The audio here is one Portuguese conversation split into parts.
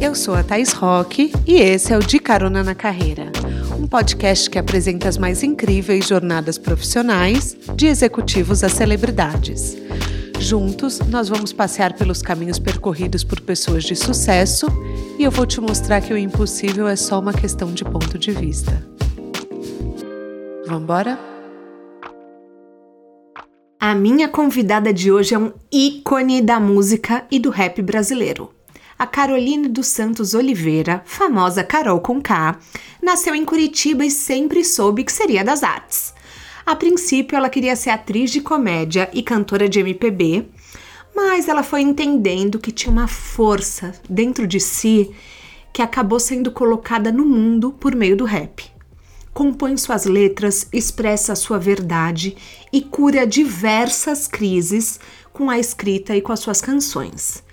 Eu sou a Thais Roque e esse é o De Carona na Carreira, um podcast que apresenta as mais incríveis jornadas profissionais de executivos a celebridades. Juntos, nós vamos passear pelos caminhos percorridos por pessoas de sucesso e eu vou te mostrar que o impossível é só uma questão de ponto de vista. Vamos embora? A minha convidada de hoje é um ícone da música e do rap brasileiro. A Caroline dos Santos Oliveira, famosa Carol com K, nasceu em Curitiba e sempre soube que seria das artes. A princípio, ela queria ser atriz de comédia e cantora de MPB, mas ela foi entendendo que tinha uma força dentro de si que acabou sendo colocada no mundo por meio do rap. Compõe suas letras, expressa sua verdade e cura diversas crises com a escrita e com as suas canções.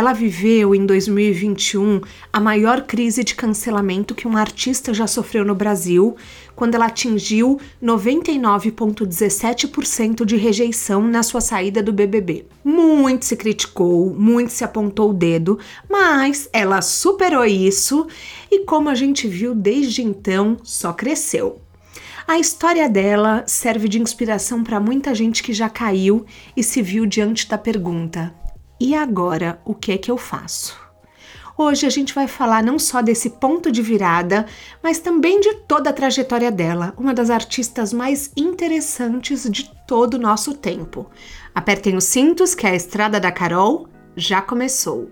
Ela viveu em 2021 a maior crise de cancelamento que um artista já sofreu no Brasil, quando ela atingiu 99,17% de rejeição na sua saída do BBB. Muito se criticou, muito se apontou o dedo, mas ela superou isso e, como a gente viu desde então, só cresceu. A história dela serve de inspiração para muita gente que já caiu e se viu diante da pergunta: e agora, o que é que eu faço? Hoje a gente vai falar não só desse ponto de virada, mas também de toda a trajetória dela, uma das artistas mais interessantes de todo o nosso tempo. Apertem os cintos que a estrada da Carol já começou.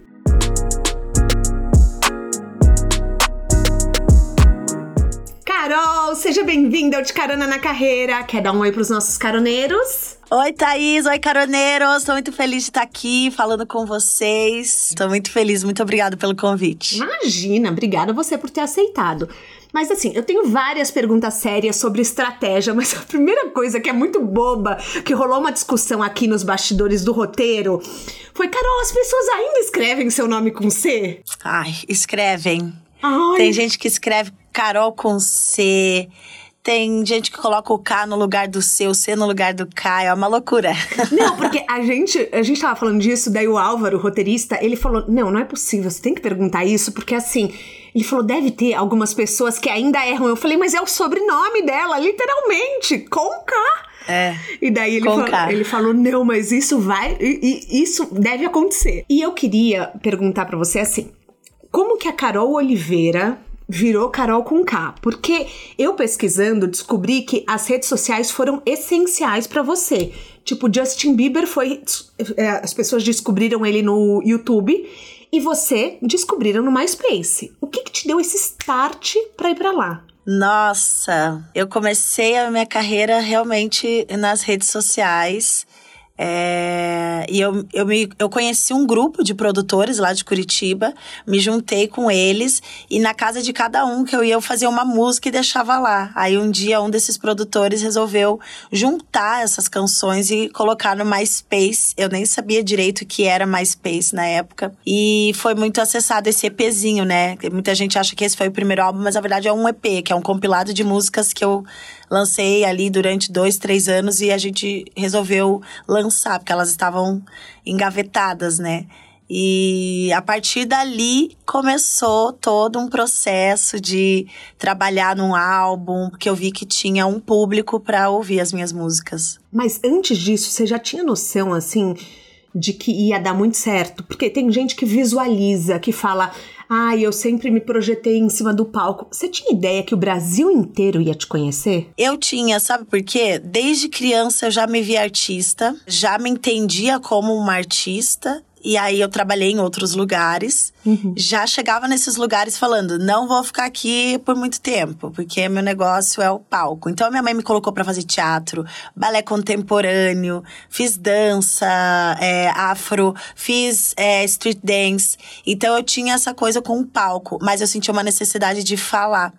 Carol, seja bem-vinda ao De Carona na Carreira. Quer dar um oi para os nossos caroneiros? Oi, Thaís. Oi, caroneiros. Estou muito feliz de estar aqui falando com vocês. Estou muito feliz. Muito obrigada pelo convite. Imagina, obrigada você por ter aceitado. Mas assim, eu tenho várias perguntas sérias sobre estratégia, mas a primeira coisa que é muito boba, que rolou uma discussão aqui nos bastidores do roteiro, foi: Carol, as pessoas ainda escrevem seu nome com C? Ai, escrevem. Ai. Tem gente que escreve Carol com C. Tem gente que coloca o K no lugar do C, o C no lugar do K, é uma loucura. Não, porque a gente, a gente tava falando disso, daí o Álvaro, o roteirista, ele falou: "Não, não é possível, você tem que perguntar isso, porque assim, ele falou: "Deve ter algumas pessoas que ainda erram". Eu falei: "Mas é o sobrenome dela, literalmente, com K". É. E daí ele, falou, ele falou: não, mas isso vai. Isso deve acontecer. E eu queria perguntar para você assim: como que a Carol Oliveira virou Carol com K, porque eu pesquisando descobri que as redes sociais foram essenciais para você. Tipo, Justin Bieber foi é, as pessoas descobriram ele no YouTube e você descobriram no MySpace. O que, que te deu esse start para ir para lá? Nossa, eu comecei a minha carreira realmente nas redes sociais. É, e eu, eu, me, eu conheci um grupo de produtores lá de Curitiba, me juntei com eles e na casa de cada um que eu ia eu fazia uma música e deixava lá. Aí um dia um desses produtores resolveu juntar essas canções e colocar no MySpace. Eu nem sabia direito o que era MySpace na época. E foi muito acessado esse EPzinho, né? Muita gente acha que esse foi o primeiro álbum, mas na verdade é um EP, que é um compilado de músicas que eu lancei ali durante dois, três anos e a gente resolveu lançar, porque elas estavam engavetadas, né? E a partir dali começou todo um processo de trabalhar num álbum, porque eu vi que tinha um público para ouvir as minhas músicas. Mas antes disso, você já tinha noção assim de que ia dar muito certo? Porque tem gente que visualiza, que fala: "Ah, eu sempre me projetei em cima do palco". Você tinha ideia que o Brasil inteiro ia te conhecer? Eu tinha, sabe por quê? Desde criança eu já me vi artista, já me entendia como uma artista e aí eu trabalhei em outros lugares. Uhum. Já chegava nesses lugares falando: não vou ficar aqui por muito tempo, porque meu negócio é o palco. Então minha mãe me colocou para fazer teatro, balé contemporâneo, fiz dança, é, afro, fiz é, street dance. Então eu tinha essa coisa com o palco, mas eu sentia uma necessidade de falar.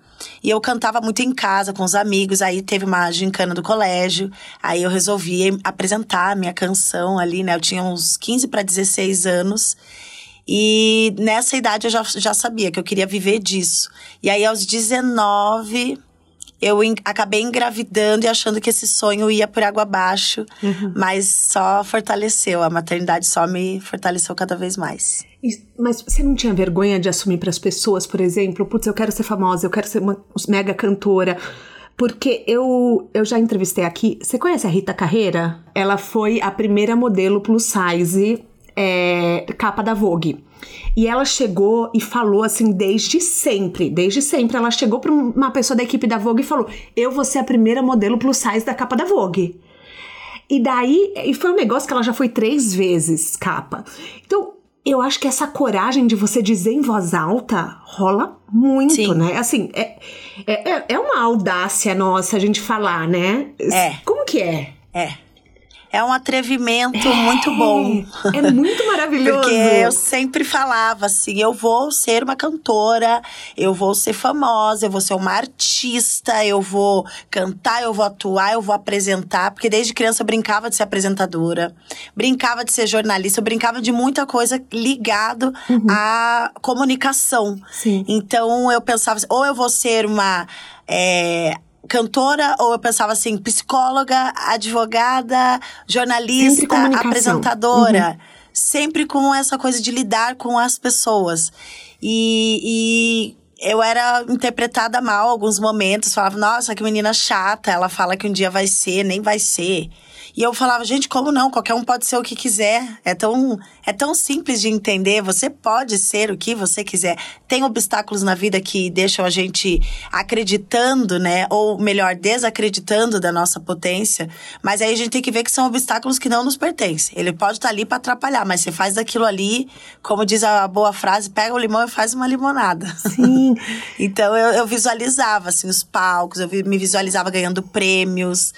E eu cantava muito em casa com os amigos. Aí teve uma gincana do colégio. Aí eu resolvi apresentar a minha canção ali, né? Eu tinha uns 15 para 16 anos. E nessa idade eu já, já sabia que eu queria viver disso. E aí aos 19 eu acabei engravidando e achando que esse sonho ia por água abaixo, uhum. mas só fortaleceu. A maternidade só me fortaleceu cada vez mais. E, mas você não tinha vergonha de assumir para as pessoas, por exemplo, putz, eu quero ser famosa, eu quero ser uma mega cantora. Porque eu, eu já entrevistei aqui. Você conhece a Rita Carreira? Ela foi a primeira modelo plus size é, capa da Vogue. E ela chegou e falou assim, desde sempre, desde sempre, ela chegou para uma pessoa da equipe da Vogue e falou: Eu vou ser a primeira modelo plus size da capa da Vogue. E daí, e foi um negócio que ela já foi três vezes capa. Então, eu acho que essa coragem de você dizer em voz alta rola muito, Sim. né? Assim, é, é, é uma audácia nossa a gente falar, né? É. Como que é? É é um atrevimento é, muito bom. É muito maravilhoso. Porque eu sempre falava assim: eu vou ser uma cantora, eu vou ser famosa, eu vou ser uma artista, eu vou cantar, eu vou atuar, eu vou apresentar. Porque desde criança eu brincava de ser apresentadora, brincava de ser jornalista, eu brincava de muita coisa ligado uhum. à comunicação. Sim. Então eu pensava assim, ou eu vou ser uma. É, cantora ou eu pensava assim, psicóloga, advogada, jornalista, apresentadora. Uhum. Sempre com essa coisa de lidar com as pessoas. E, e eu era interpretada mal alguns momentos. Falava, nossa, que menina chata. Ela fala que um dia vai ser, nem vai ser. E eu falava, gente, como não? Qualquer um pode ser o que quiser. É tão, é tão simples de entender. Você pode ser o que você quiser. Tem obstáculos na vida que deixam a gente acreditando, né? Ou melhor, desacreditando da nossa potência. Mas aí a gente tem que ver que são obstáculos que não nos pertencem. Ele pode estar ali para atrapalhar, mas você faz daquilo ali, como diz a boa frase, pega o limão e faz uma limonada. Sim. então eu, eu visualizava, assim, os palcos, eu me visualizava ganhando prêmios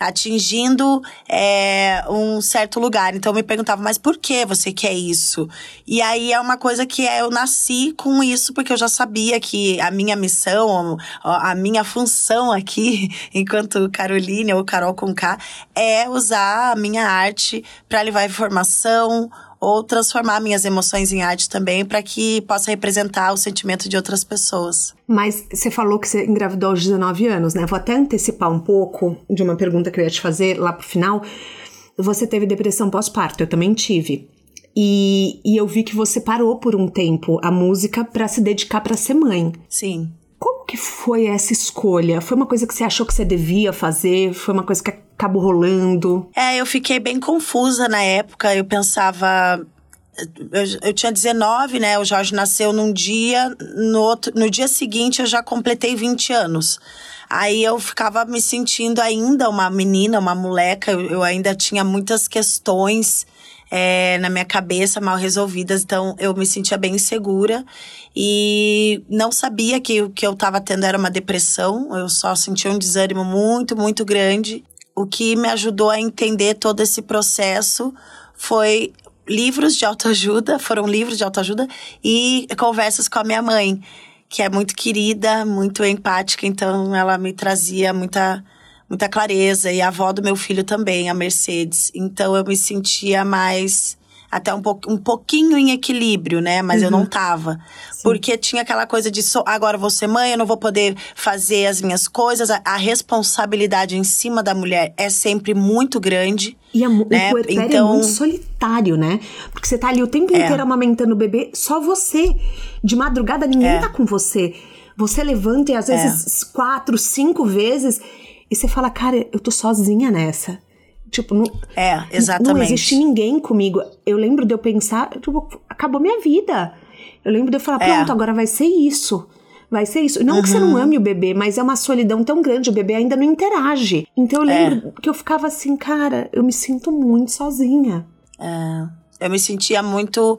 atingindo é, um certo lugar. Então eu me perguntava, mas por que você quer isso? E aí é uma coisa que é, eu nasci com isso porque eu já sabia que a minha missão, a minha função aqui, enquanto Caroline ou Carol com K, é usar a minha arte para levar informação, ou transformar minhas emoções em arte também para que possa representar o sentimento de outras pessoas. Mas você falou que você engravidou aos 19 anos, né? Vou até antecipar um pouco de uma pergunta que eu ia te fazer lá pro final. Você teve depressão pós-parto, eu também tive. E, e eu vi que você parou por um tempo a música para se dedicar para ser mãe. Sim. Que foi essa escolha? Foi uma coisa que você achou que você devia fazer? Foi uma coisa que acabou rolando? É, eu fiquei bem confusa na época. Eu pensava. Eu, eu tinha 19, né? O Jorge nasceu num dia, no, outro, no dia seguinte eu já completei 20 anos. Aí eu ficava me sentindo ainda uma menina, uma moleca, eu, eu ainda tinha muitas questões é, na minha cabeça mal resolvidas, então eu me sentia bem insegura e não sabia que o que eu estava tendo era uma depressão, eu só sentia um desânimo muito, muito grande. O que me ajudou a entender todo esse processo foi livros de autoajuda, foram livros de autoajuda e conversas com a minha mãe, que é muito querida, muito empática, então ela me trazia muita muita clareza e a avó do meu filho também, a Mercedes. Então eu me sentia mais até um, po um pouquinho em equilíbrio, né? Mas uhum. eu não uhum. tava. Sim. Porque tinha aquela coisa de so, agora vou ser mãe, eu não vou poder fazer as minhas coisas. A, a responsabilidade em cima da mulher é sempre muito grande. E a, né? o puerpério então, é muito solitário, né? Porque você tá ali o tempo é. inteiro amamentando o bebê, só você. De madrugada ninguém é. tá com você. Você levanta e às vezes é. quatro, cinco vezes e você fala, cara, eu tô sozinha nessa. Tipo, não, é, exatamente. Não existe ninguém comigo. Eu lembro de eu pensar, tipo, acabou minha vida. Eu lembro de eu falar, é. pronto, agora vai ser isso. Vai ser isso. Não uhum. que você não uhum. ame o bebê, mas é uma solidão tão grande, o bebê ainda não interage. Então eu lembro é. que eu ficava assim, cara, eu me sinto muito sozinha. É. Eu me sentia muito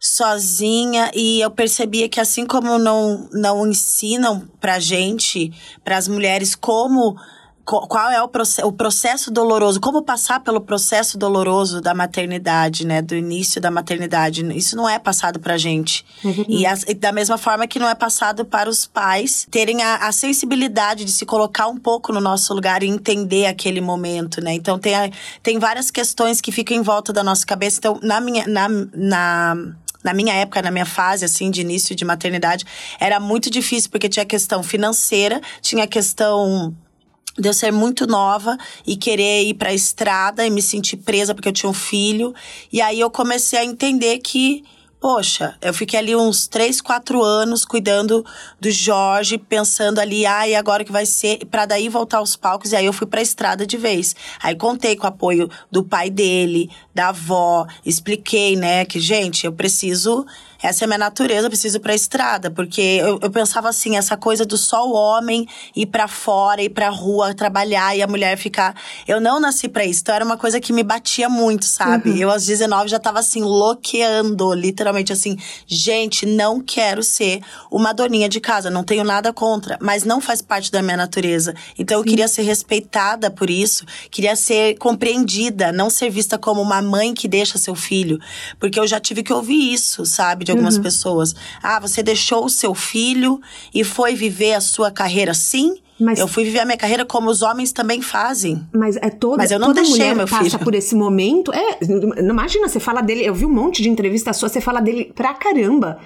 sozinha e eu percebia que assim como não não ensinam pra gente, para as mulheres como qual é o, processo, o processo doloroso, como passar pelo processo doloroso da maternidade, né, do início da maternidade. Isso não é passado pra gente. Uhum. E, a, e, da mesma forma que não é passado para os pais terem a, a, sensibilidade de se colocar um pouco no nosso lugar e entender aquele momento, né? Então tem, a, tem várias questões que ficam em volta da nossa cabeça. Então, na minha. Na, na na minha época, na minha fase, assim, de início de maternidade, era muito difícil, porque tinha questão financeira, tinha questão de eu ser muito nova e querer ir para a estrada e me sentir presa porque eu tinha um filho. E aí eu comecei a entender que Poxa, eu fiquei ali uns três, quatro anos cuidando do Jorge, pensando ali, ah, e agora que vai ser, para daí voltar aos palcos, e aí eu fui pra estrada de vez. Aí contei com o apoio do pai dele, da avó, expliquei, né, que, gente, eu preciso essa é a minha natureza, eu preciso ir pra estrada. Porque eu, eu pensava assim, essa coisa do só o homem ir para fora, ir pra rua trabalhar e a mulher ficar. Eu não nasci para isso. Então era uma coisa que me batia muito, sabe? Uhum. Eu, aos 19, já tava assim, loqueando, literalmente assim, gente, não quero ser uma doninha de casa, não tenho nada contra, mas não faz parte da minha natureza. Então Sim. eu queria ser respeitada por isso, queria ser compreendida, não ser vista como uma mãe que deixa seu filho. Porque eu já tive que ouvir isso, sabe? De algumas uhum. pessoas. Ah, você deixou o seu filho e foi viver a sua carreira assim? Mas, eu fui viver a minha carreira como os homens também fazem. Mas é toda, mas eu não toda deixei mulher passa por esse momento. É, imagina, você fala dele, eu vi um monte de entrevista sua, você fala dele pra caramba.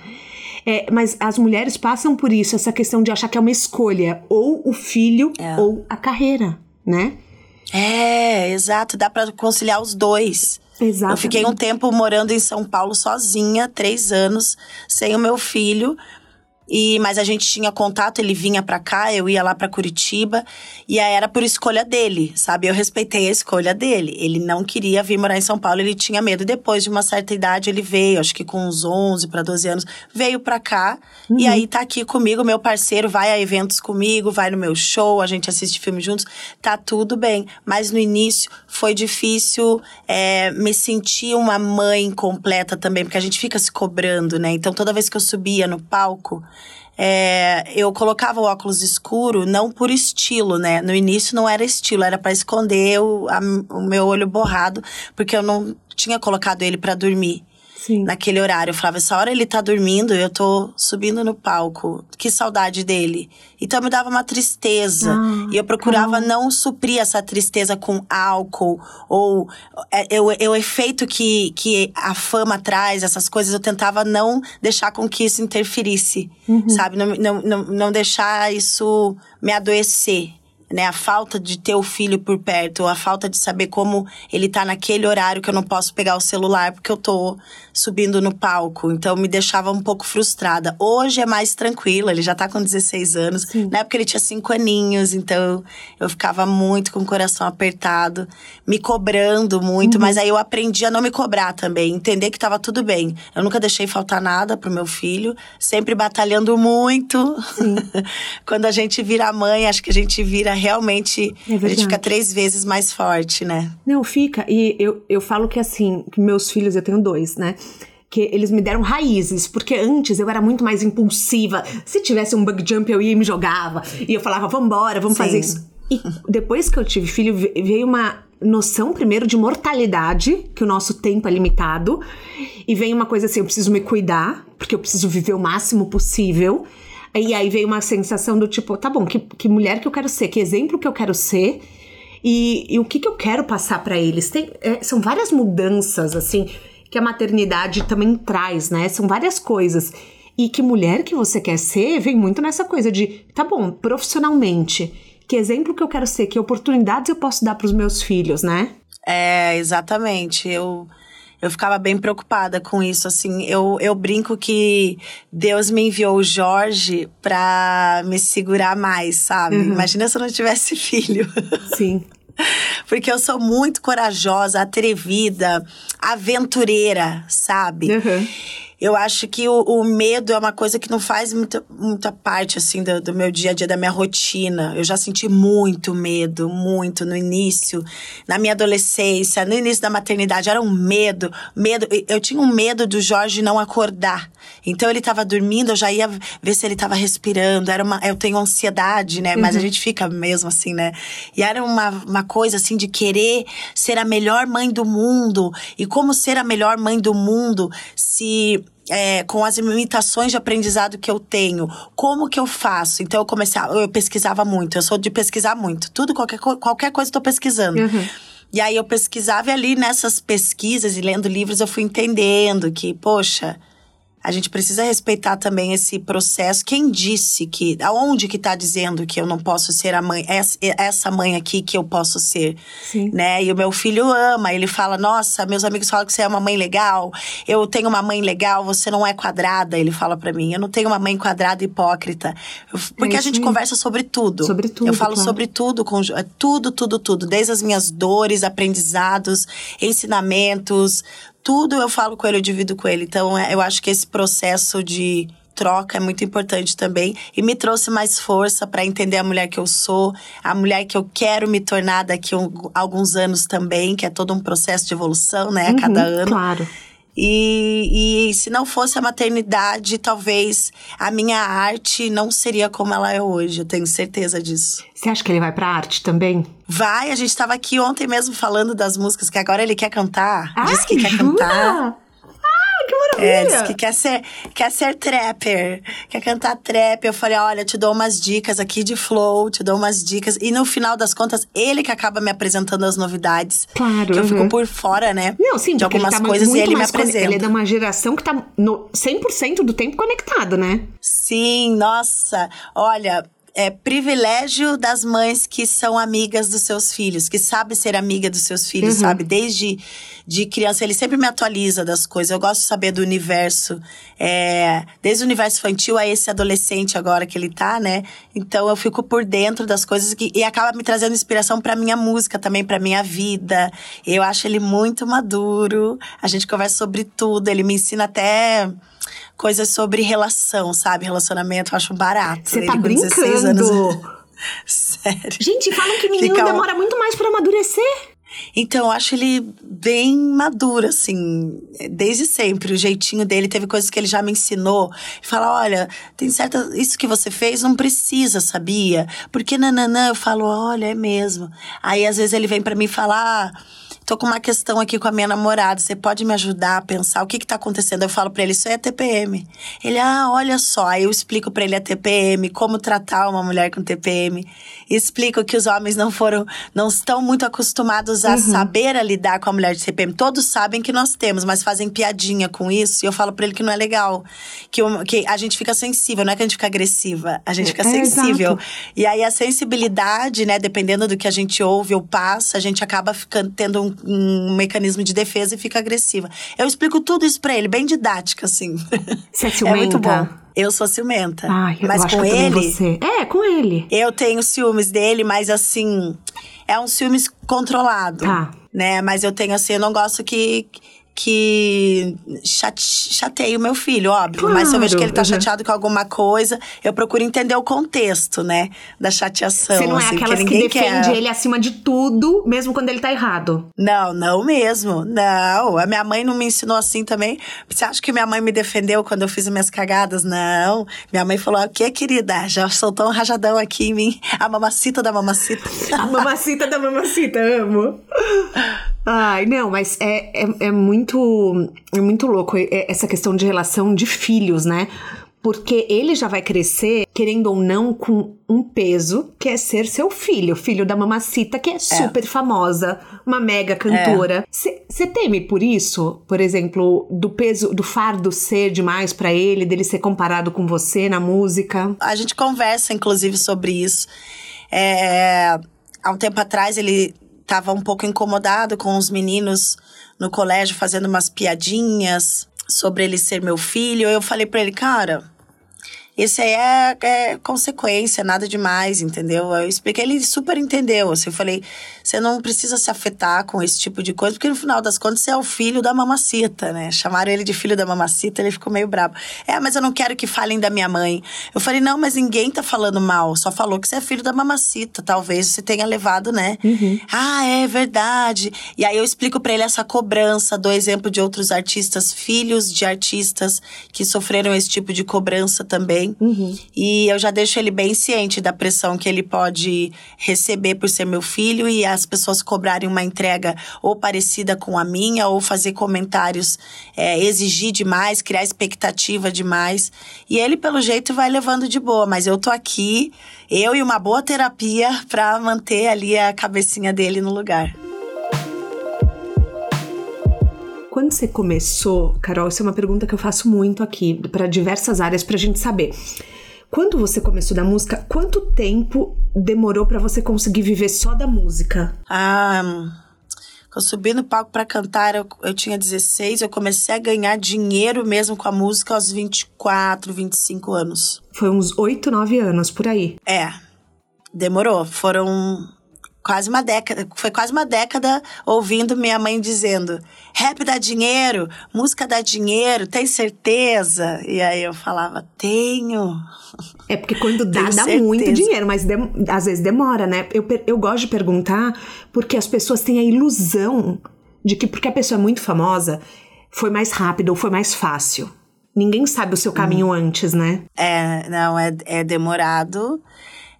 É, mas as mulheres passam por isso, essa questão de achar que é uma escolha, ou o filho é. ou a carreira, né? É, exato, dá para conciliar os dois. Exatamente. Eu fiquei um tempo morando em São Paulo sozinha, três anos, sem o meu filho. E, mas a gente tinha contato, ele vinha para cá, eu ia lá para Curitiba, e aí era por escolha dele, sabe? Eu respeitei a escolha dele. Ele não queria vir morar em São Paulo, ele tinha medo. Depois de uma certa idade, ele veio, acho que com uns 11 para 12 anos, veio para cá, uhum. e aí tá aqui comigo, meu parceiro, vai a eventos comigo, vai no meu show, a gente assiste filme juntos, tá tudo bem. Mas no início foi difícil é, me sentir uma mãe completa também, porque a gente fica se cobrando, né? Então toda vez que eu subia no palco, é, eu colocava o óculos escuro não por estilo, né? No início não era estilo, era para esconder o, a, o meu olho borrado, porque eu não tinha colocado ele para dormir. Sim. naquele horário. Eu falava, essa hora ele tá dormindo, eu tô subindo no palco. Que saudade dele. Então me dava uma tristeza. Ah, e eu procurava ah. não suprir essa tristeza com álcool ou é, eu, eu, o efeito que, que a fama traz, essas coisas, eu tentava não deixar com que isso interferisse, uhum. sabe? Não, não, não, não deixar isso me adoecer né? A falta de ter o filho por perto, a falta de saber como ele tá naquele horário que eu não posso pegar o celular porque eu tô subindo no palco. Então me deixava um pouco frustrada. Hoje é mais tranquilo, ele já tá com 16 anos. Sim. Na época ele tinha 5 aninhos, então eu ficava muito com o coração apertado, me cobrando muito, uhum. mas aí eu aprendi a não me cobrar também, entender que tava tudo bem. Eu nunca deixei faltar nada pro meu filho, sempre batalhando muito. Quando a gente vira mãe, acho que a gente vira realmente. É a gente fica três vezes mais forte, né? Não, fica. E eu, eu falo que assim, que meus filhos, eu tenho dois, né? que eles me deram raízes, porque antes eu era muito mais impulsiva. Se tivesse um bug jump, eu ia e me jogava. E eu falava, vambora, vamos Sim. fazer isso. E depois que eu tive filho, veio uma noção, primeiro, de mortalidade, que o nosso tempo é limitado. E vem uma coisa assim, eu preciso me cuidar, porque eu preciso viver o máximo possível. E aí veio uma sensação do tipo, tá bom, que, que mulher que eu quero ser, que exemplo que eu quero ser e, e o que, que eu quero passar para eles. Tem, é, são várias mudanças, assim, que a maternidade também traz, né? São várias coisas. E que mulher que você quer ser vem muito nessa coisa de, tá bom, profissionalmente, que exemplo que eu quero ser, que oportunidades eu posso dar para os meus filhos, né? É, exatamente. Eu eu ficava bem preocupada com isso, assim. Eu, eu brinco que Deus me enviou o Jorge pra me segurar mais, sabe? Uhum. Imagina se eu não tivesse filho. Sim. Porque eu sou muito corajosa, atrevida, aventureira, sabe? Uhum. Eu acho que o, o, medo é uma coisa que não faz muita, muita parte, assim, do, do, meu dia a dia, da minha rotina. Eu já senti muito medo, muito no início, na minha adolescência, no início da maternidade. Era um medo, medo. Eu tinha um medo do Jorge não acordar. Então ele estava dormindo, eu já ia ver se ele estava respirando. Era uma, eu tenho ansiedade, né? Mas uhum. a gente fica mesmo assim, né? E era uma, uma coisa assim de querer ser a melhor mãe do mundo. E como ser a melhor mãe do mundo se é, com as limitações de aprendizado que eu tenho, como que eu faço? Então eu comecei, a, eu pesquisava muito, eu sou de pesquisar muito. Tudo, qualquer, qualquer coisa eu tô pesquisando. Uhum. E aí eu pesquisava e ali nessas pesquisas e lendo livros eu fui entendendo que, poxa, a gente precisa respeitar também esse processo. Quem disse que. Aonde que tá dizendo que eu não posso ser a mãe, essa mãe aqui que eu posso ser? Sim. Né? E o meu filho ama, ele fala: Nossa, meus amigos falam que você é uma mãe legal, eu tenho uma mãe legal, você não é quadrada. Ele fala para mim: Eu não tenho uma mãe quadrada hipócrita. Porque é a gente conversa sobre tudo. Sobre tudo. Eu falo claro. sobre tudo, com, é tudo, tudo, tudo. Desde as minhas dores, aprendizados, ensinamentos, tudo eu falo com ele, eu divido com ele. Então, é, eu acho que esse processo de troca é muito importante também e me trouxe mais força para entender a mulher que eu sou, a mulher que eu quero me tornar daqui a alguns anos também, que é todo um processo de evolução, né, a uhum, cada ano. Claro. E, e se não fosse a maternidade, talvez a minha arte não seria como ela é hoje. Eu tenho certeza disso. Você acha que ele vai pra arte também? Vai, a gente estava aqui ontem mesmo falando das músicas que agora ele quer cantar. Ah, Diz que jura? quer cantar. Que maravilha! É, que quer ser, quer ser trapper, quer cantar trap. Eu falei, olha, te dou umas dicas aqui de flow, te dou umas dicas. E no final das contas, ele que acaba me apresentando as novidades. Claro. Que eu fico por fora, né? Não, sim, de algumas tá coisas muito e ele me apresenta. Ele é de uma geração que tá no 100% do tempo conectado, né? Sim, nossa. Olha, é privilégio das mães que são amigas dos seus filhos, que sabe ser amiga dos seus filhos, Uhum. sabe? Desde de criança, ele sempre me atualiza das coisas. Eu gosto de saber do universo, é, desde o universo infantil a esse adolescente agora que ele tá, né? Então eu fico por dentro das coisas que, e acaba me trazendo inspiração pra minha música também, pra minha vida. Eu acho ele muito maduro. A gente conversa sobre tudo, ele me ensina até coisas sobre relação, sabe? Relacionamento, eu acho barato. Você tá com 16 brincando. anos. Sério. Gente, falam que menino Fica demora muito mais pra amadurecer. Então, eu acho ele bem maduro, assim, desde sempre. O jeitinho dele, teve coisas que ele já me ensinou. Fala: olha, tem certa. Isso que você fez não precisa, sabia? Porque nananã, eu falo: olha, é mesmo. Aí, às vezes, ele vem pra mim falar. Ah, tô com uma questão aqui com a minha namorada, você pode me ajudar a pensar o que que tá acontecendo? Eu falo pra ele, isso é TPM. Ele, ah, olha só. Aí eu explico pra ele a TPM, como tratar uma mulher com TPM. Explico que os homens não foram, não estão muito acostumados a saber a lidar com a mulher de TPM. Todos sabem que nós temos, mas fazem piadinha com isso. E eu falo pra ele que não é legal. Que, o- que a gente fica sensível, não é que a gente fica agressiva. A gente fica É, sensível. exato. E aí a sensibilidade, né, dependendo do que a gente ouve ou passa, a gente acaba ficando tendo um, um mecanismo de defesa e fica agressiva. Eu explico tudo isso pra ele, bem didática, assim. Você é É muito bom. ciumenta? Eu sou ciumenta. Ai, eu mas com ele, você. É, com ele. eu tenho ciúmes dele, mas assim, é um ciúmes controlado. Tá. Né? Mas eu tenho assim, eu não gosto que que chate, o meu filho, óbvio. Mas se eu vejo que ele tá Claro, uhum. chateado com alguma coisa, eu procuro entender o contexto, né? Da chateação. Você não é assim, aquelas que ninguém defende quer. ele acima de tudo, mesmo quando ele tá errado. Não, não mesmo. Não. A minha mãe não me ensinou assim também. Você acha que minha mãe me defendeu quando eu fiz as minhas cagadas? Não. Minha mãe falou: o que, querida? Já soltou um rajadão aqui em mim. A mamacita da mamacita. A mamacita da mamacita, amo. Ai, não, mas é, é, é muito é muito louco é- essa questão de relação de filhos, né? Porque ele já vai crescer, querendo ou não, com um peso que é ser seu filho, filho da mamacita, que é super famosa, uma mega cantora. Você teme por isso? Por exemplo, do peso, do fardo ser demais pra ele, dele ser comparado com você na música? A gente conversa, inclusive, sobre isso. É, há um tempo atrás, ele estava um pouco incomodado com os meninos no colégio fazendo umas piadinhas sobre ele ser meu filho. Eu falei pra ele, cara. Isso aí é, é consequência, nada demais, entendeu? Eu expliquei, ele super entendeu. Assim, eu falei, você não precisa se afetar com esse tipo de coisa, porque no final das contas você é o filho da mamacita, né? Chamaram ele de filho da mamacita, ele ficou meio brabo. É, mas eu não quero que falem da minha mãe. Eu falei, não, mas ninguém tá falando mal, só falou que você é filho da mamacita. Talvez você tenha levado, né? Ah, é verdade. E aí eu explico pra ele essa cobrança, dou exemplo de outros artistas, filhos de artistas que sofreram esse tipo de cobrança também. E eu já deixo ele bem ciente da pressão que ele pode receber por ser meu filho e as pessoas cobrarem uma entrega ou parecida com a minha, ou fazer comentários, é, exigir demais, criar expectativa demais. E ele, pelo jeito, vai levando de boa. Mas eu tô aqui, eu e uma boa terapia pra manter ali a cabecinha dele no lugar. Quando você começou, Carol, essa é uma pergunta que eu faço muito aqui para diversas áreas pra gente saber. Quando você começou da música, quanto tempo demorou para você conseguir viver só da música? Ah, eu subi no palco para cantar, eu, eu tinha 16, eu comecei a ganhar dinheiro mesmo com a música aos 24, 25 anos. Foi uns 8, 9 anos por aí. É, demorou. Foram quase uma década, foi quase uma década ouvindo minha mãe dizendo: rap dá dinheiro, música dá dinheiro, tem certeza? E aí eu falava: tenho. É porque quando dá, dá muito dinheiro, mas de, às vezes demora, né? Eu, eu gosto de perguntar porque as pessoas têm a ilusão de que porque a pessoa é muito famosa, foi mais rápido ou foi mais fácil. Ninguém sabe o seu caminho hum. antes, né? É, não, é, é demorado.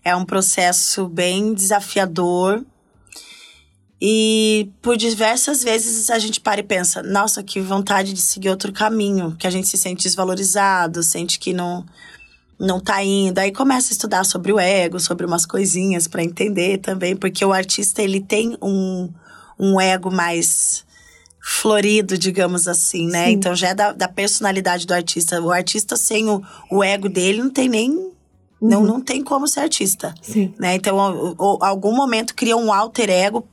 É um processo bem desafiador. E por diversas vezes a gente para e pensa: nossa, que vontade de seguir outro caminho, que a gente se sente desvalorizado, sente que não não tá indo. Aí começa a estudar sobre o ego, sobre umas coisinhas para entender também, porque o artista ele tem um, um ego mais florido, digamos assim, né? Sim. Então já é da, da personalidade do artista. O artista sem o, o ego dele não tem nem Uhum. Não, não tem como ser artista. Sim. Né? Então, algum momento cria um alter ego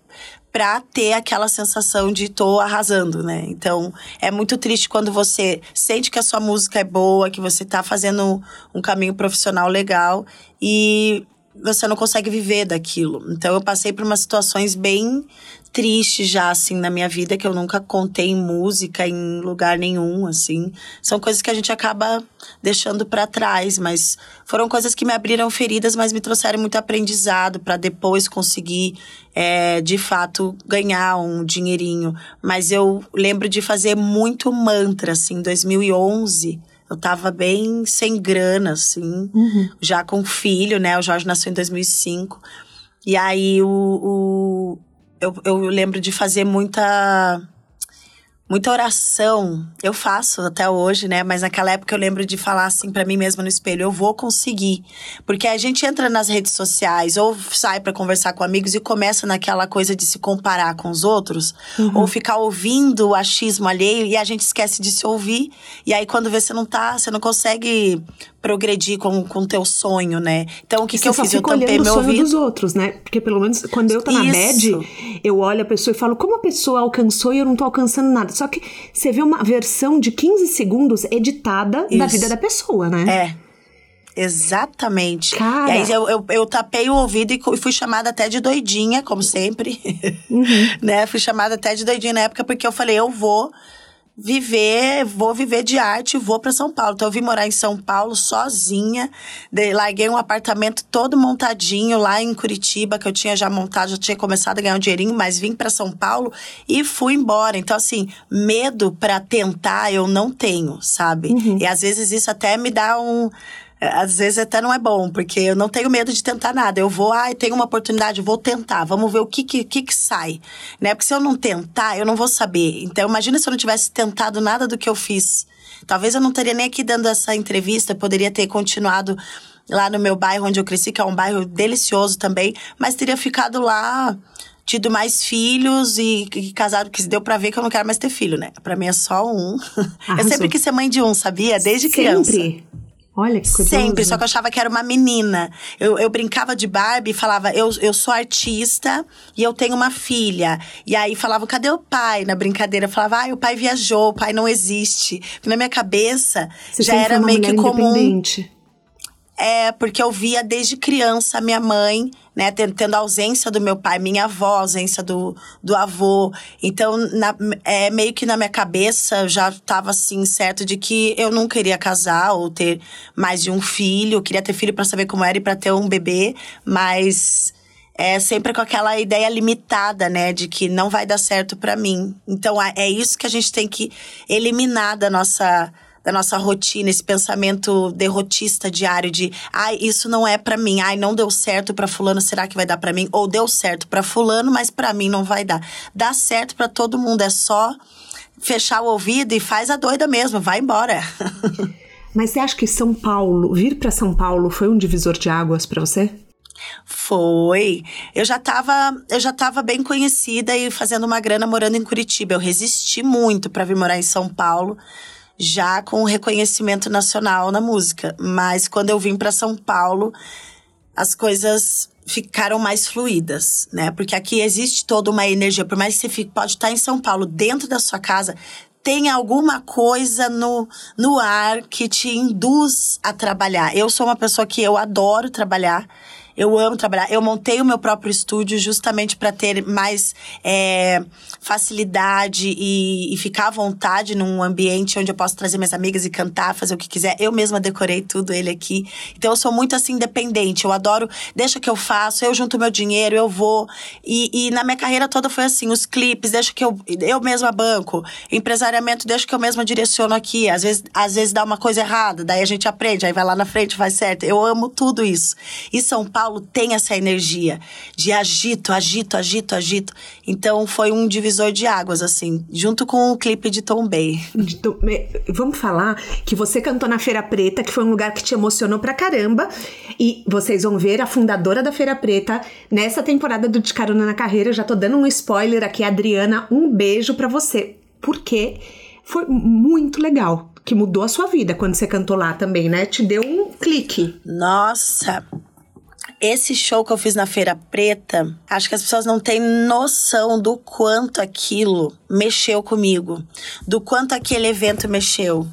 para ter aquela sensação de tô arrasando, né? Então, é muito triste quando você sente que a sua música é boa, que você tá fazendo um caminho profissional legal e você não consegue viver daquilo. Então, eu passei por umas situações bem triste já, assim, na minha vida, que eu nunca contei em música, em lugar nenhum, assim. São coisas que a gente acaba deixando para trás, mas foram coisas que me abriram feridas, mas me trouxeram muito aprendizado para depois conseguir, é, de fato, ganhar um dinheirinho. Mas eu lembro de fazer muito mantra, assim, em 2011. Eu tava bem sem grana, assim, uhum. já com filho, né? O Jorge nasceu em 2005. E aí o, o eu, eu lembro de fazer muita muita oração. Eu faço até hoje, né? Mas naquela época eu lembro de falar assim para mim mesma no espelho: eu vou conseguir. Porque a gente entra nas redes sociais ou sai para conversar com amigos e começa naquela coisa de se comparar com os outros, uhum. ou ficar ouvindo o achismo alheio e a gente esquece de se ouvir. E aí quando vê você não tá, você não consegue progredir com o teu sonho, né? Então, o que, que eu fiz? Eu tampei meu sonho ouvido. dos outros, né? Porque pelo menos quando eu tô na Isso. Eu olho a pessoa e falo, como a pessoa alcançou e eu não tô alcançando nada. Só que você vê uma versão de 15 segundos editada Isso. da vida da pessoa, né? É. Exatamente. Cara. E aí eu, eu, eu, tapei o ouvido e fui chamada até de doidinha, como sempre. Uhum. né? Fui chamada até de doidinha na época porque eu falei, eu vou viver, vou viver de arte, vou para São Paulo. Então eu vim morar em São Paulo sozinha, de, larguei um apartamento todo montadinho lá em Curitiba que eu tinha já montado, já tinha começado a ganhar um dinheirinho, mas vim para São Paulo e fui embora. Então assim, medo para tentar eu não tenho, sabe? Uhum. E às vezes isso até me dá um às vezes até não é bom, porque eu não tenho medo de tentar nada. Eu vou, ai, ah, tenho uma oportunidade, vou tentar, vamos ver o que que, que que sai, né? Porque se eu não tentar, eu não vou saber. Então, imagina se eu não tivesse tentado nada do que eu fiz. Talvez eu não teria nem aqui dando essa entrevista, poderia ter continuado lá no meu bairro onde eu cresci, que é um bairro delicioso também, mas teria ficado lá tido mais filhos e, e casado, que deu para ver que eu não quero mais ter filho, né? Para mim é só um. Arrasou. Eu sempre quis ser mãe de um, sabia? Desde criança. Olha que curioso. Sempre, só que eu achava que era uma menina. Eu, eu brincava de Barbie e falava, eu, eu sou artista e eu tenho uma filha. E aí falava, cadê o pai? Na brincadeira, eu falava, ah, o pai viajou, o pai não existe. Na minha cabeça Você já era meio que comum. É, porque eu via desde criança a minha mãe né? Tendo a ausência do meu pai, minha avó, a ausência do, do avô. Então, na, é, meio que na minha cabeça já estava assim, certo de que eu não queria casar ou ter mais de um filho. Eu queria ter filho para saber como era e para ter um bebê, mas é sempre com aquela ideia limitada, né, de que não vai dar certo para mim. Então é, é isso que a gente tem que eliminar da nossa da nossa rotina, esse pensamento derrotista diário de, ai, isso não é para mim, ai, não deu certo para fulano, será que vai dar para mim? Ou deu certo para fulano, mas para mim não vai dar. Dá certo para todo mundo, é só fechar o ouvido e faz a doida mesmo, vai embora. mas você acha que São Paulo, vir para São Paulo foi um divisor de águas para você? Foi. Eu já tava, eu já tava bem conhecida e fazendo uma grana morando em Curitiba. Eu resisti muito para vir morar em São Paulo, já com reconhecimento nacional na música. Mas quando eu vim para São Paulo, as coisas ficaram mais fluídas, né? Porque aqui existe toda uma energia. Por mais que você fique, pode estar em São Paulo, dentro da sua casa, tem alguma coisa no, no ar que te induz a trabalhar. Eu sou uma pessoa que eu adoro trabalhar. Eu amo trabalhar. Eu montei o meu próprio estúdio justamente para ter mais é, facilidade e, e, ficar à vontade num ambiente onde eu posso trazer minhas amigas e cantar, fazer o que quiser. Eu mesma decorei tudo ele aqui. Então eu sou muito assim independente. Eu adoro, deixa que eu faço, eu junto meu dinheiro, eu vou. E, e na minha carreira toda foi assim: os clipes, deixa que eu, eu mesma banco. Empresariamento, deixa que eu mesma direciono aqui. Às vezes, às vezes dá uma coisa errada, daí a gente aprende, aí vai lá na frente, faz certo. Eu amo tudo isso. E São Paulo Paulo tem essa energia de agito, agito, agito, agito. Então foi um divisor de águas, assim, junto com o clipe de Tom Bay. Vamos falar que você cantou na Feira Preta, que foi um lugar que te emocionou pra caramba. E vocês vão ver a fundadora da Feira Preta nessa temporada do De Carona na Carreira. Já tô dando um spoiler aqui, Adriana. Um beijo pra você. Porque foi muito legal que mudou a sua vida quando você cantou lá também, né? Te deu um clique. Nossa, esse show que eu fiz na Feira Preta, acho que as pessoas não têm noção do quanto aquilo mexeu comigo, do quanto aquele evento mexeu.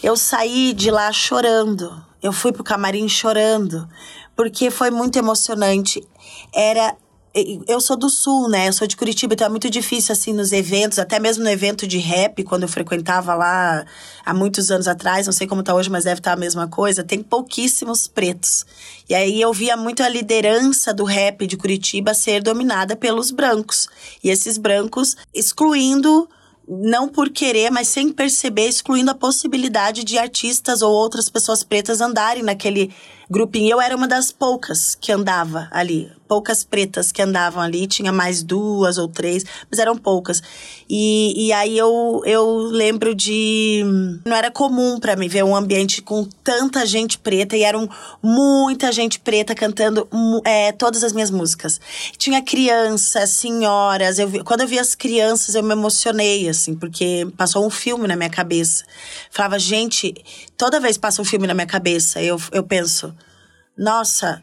Eu saí de lá chorando. Eu fui pro camarim chorando, porque foi muito emocionante. Era eu sou do sul, né? Eu sou de Curitiba, então é muito difícil, assim, nos eventos, até mesmo no evento de rap, quando eu frequentava lá há muitos anos atrás, não sei como tá hoje, mas deve estar tá a mesma coisa, tem pouquíssimos pretos. E aí eu via muito a liderança do rap de Curitiba ser dominada pelos brancos. E esses brancos excluindo não por querer, mas sem perceber, excluindo a possibilidade de artistas ou outras pessoas pretas andarem naquele grupinho. Eu era uma das poucas que andava ali poucas pretas que andavam ali, tinha mais duas ou três, mas eram poucas. E, e aí eu, eu lembro de. Não era comum para mim ver um ambiente com tanta gente preta, e eram muita gente preta cantando é, todas as minhas músicas. Tinha crianças, senhoras, eu vi, quando eu vi as crianças eu me emocionei, assim, porque passou um filme na minha cabeça. Falava, gente, toda vez passa um filme na minha cabeça, eu, eu penso, nossa,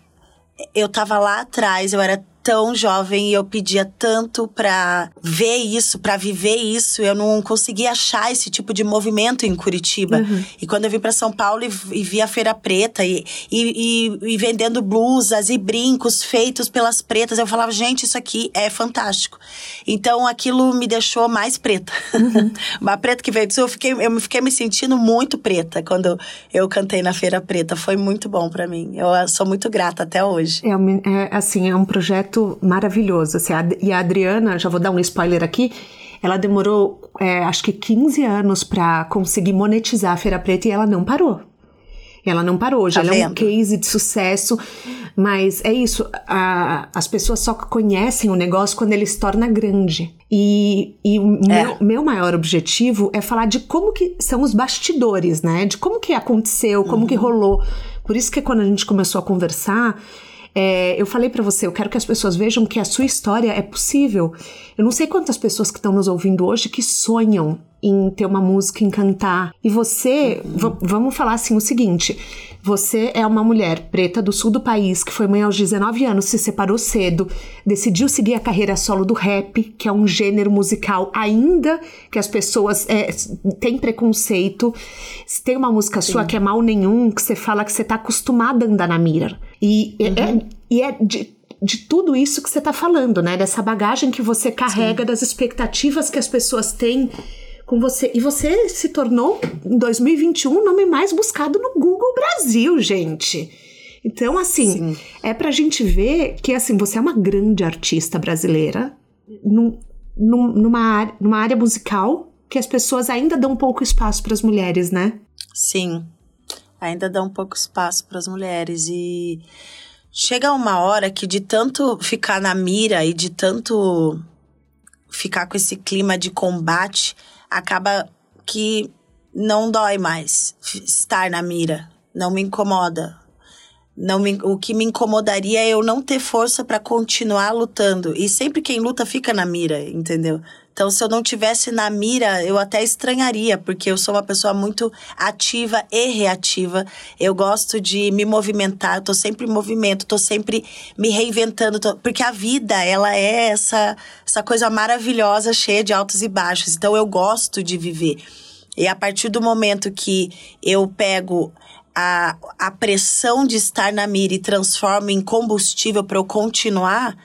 eu tava lá atrás, eu era tão jovem e eu pedia tanto para ver isso, para viver isso. Eu não conseguia achar esse tipo de movimento em Curitiba. Uhum. E quando eu vim para São Paulo e, e, vi a Feira Preta e, e, e, vendendo blusas e brincos feitos pelas pretas, eu falava, gente, isso aqui é fantástico. Então aquilo me deixou mais preta. Uhum. Uma preta que veio disso, eu fiquei, eu fiquei me sentindo muito preta quando eu cantei na Feira Preta. Foi muito bom para mim. Eu sou muito grata até hoje. É, é assim, é um projeto projeto maravilhoso. Assim, a, e a Adriana, já vou dar um spoiler aqui, ela demorou é, acho que 15 anos para conseguir monetizar a Feira Preta e ela não parou. Ela não parou. Hoje tá ela é um case de sucesso, mas é isso. A, as pessoas só conhecem o negócio quando ele se torna grande. E, e o é. meu, meu, maior objetivo é falar de como que são os bastidores, né? De como que aconteceu, como uhum. que rolou. Por isso que quando a gente começou a conversar, é, eu falei para você, eu quero que as pessoas vejam que a sua história é possível. Eu não sei quantas pessoas que estão nos ouvindo hoje que sonham em ter uma música, em cantar. E você, vamos falar assim o seguinte: você é uma mulher preta do sul do país que foi mãe aos 19 anos, se separou cedo, decidiu seguir a carreira solo do rap, que é um gênero musical ainda que as pessoas é, têm preconceito. Tem uma música Sim. sua que é mal nenhum, que você fala que você tá acostumada a andar na mira. E é, uhum. é, e é de, de tudo isso que você está falando, né? Dessa bagagem que você carrega, Sim. das expectativas que as pessoas têm com você. E você se tornou, em 2021, o nome mais buscado no Google Brasil, gente. Então, assim, Sim. é pra gente ver que, assim, você é uma grande artista brasileira num, num, numa, numa área musical que as pessoas ainda dão pouco espaço para as mulheres, né? Sim, ainda dão pouco espaço para as mulheres. E chega uma hora que, de tanto ficar na mira e de tanto ficar com esse clima de combate, acaba que não dói mais estar na mira, não me incomoda. não me, o que me incomodaria é eu não ter força para continuar lutando. E sempre quem luta fica na mira, entendeu? Então, se eu não tivesse na mira, eu até estranharia, porque eu sou uma pessoa muito ativa e reativa. Eu gosto de me movimentar, eu tô sempre em movimento, tô sempre me reinventando, tô... porque a vida, ela é essa, essa coisa maravilhosa, cheia de altos e baixos. Então, eu gosto de viver. E a partir do momento que eu pego a, a pressão de estar na mira e transformo em combustível para eu continuar,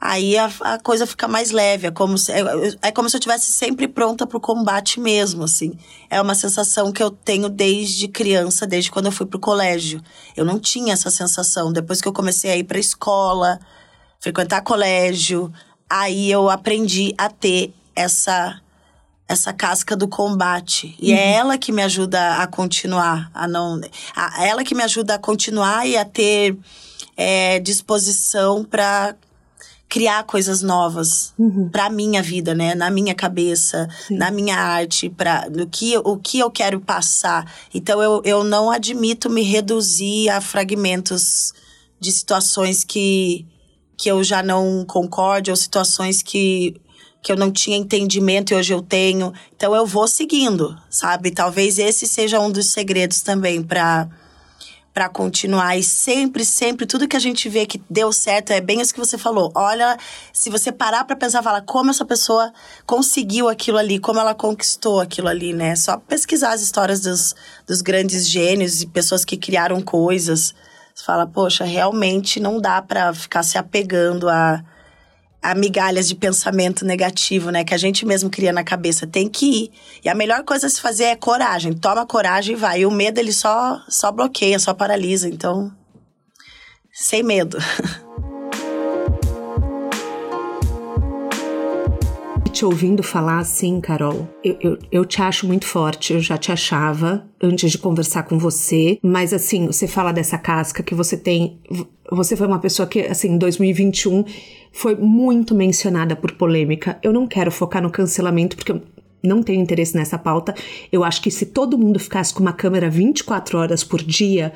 aí a, a, coisa fica mais leve. É como se, é, é como se eu estivesse sempre pronta para o combate mesmo, assim. É uma sensação que eu tenho desde criança, desde quando eu fui para o colégio. Eu não tinha essa sensação. Depois que eu comecei a ir para a escola, frequentar colégio, aí eu aprendi a ter essa essa casca do combate. E é uhum. é ela que me ajuda a continuar, a não. A, ela que me ajuda a continuar e a ter é, disposição para criar coisas novas uhum. para minha vida, né? Na minha cabeça, Sim. na minha arte, para no que o que eu quero passar. Então eu, eu não admito me reduzir a fragmentos de situações que que eu já não concorde ou situações que que eu não tinha entendimento e hoje eu tenho. Então eu vou seguindo, sabe? Talvez esse seja um dos segredos também para para continuar e sempre, sempre tudo que a gente vê que deu certo é bem isso que você falou. Olha, se você parar para pensar, fala como essa pessoa conseguiu aquilo ali, como ela conquistou aquilo ali, né? Só pesquisar as histórias dos, dos grandes gênios e pessoas que criaram coisas. Você fala, poxa, realmente não dá para ficar se apegando a a migalhas de pensamento negativo, né? Que a gente mesmo cria na cabeça. Tem que ir. E a melhor coisa a se fazer é coragem. Toma coragem e vai. E o medo, ele só, só bloqueia, só paralisa. Então, sem medo. te ouvindo falar assim, Carol, eu, eu, eu, te acho muito forte, eu já te achava antes de conversar com você, mas assim, você fala dessa casca que você tem. Você foi uma pessoa que, assim, em 2021 foi muito mencionada por polêmica. Eu não quero focar no cancelamento, porque não tenho interesse nessa pauta. Eu acho que se todo mundo ficasse com uma câmera 24 horas por dia,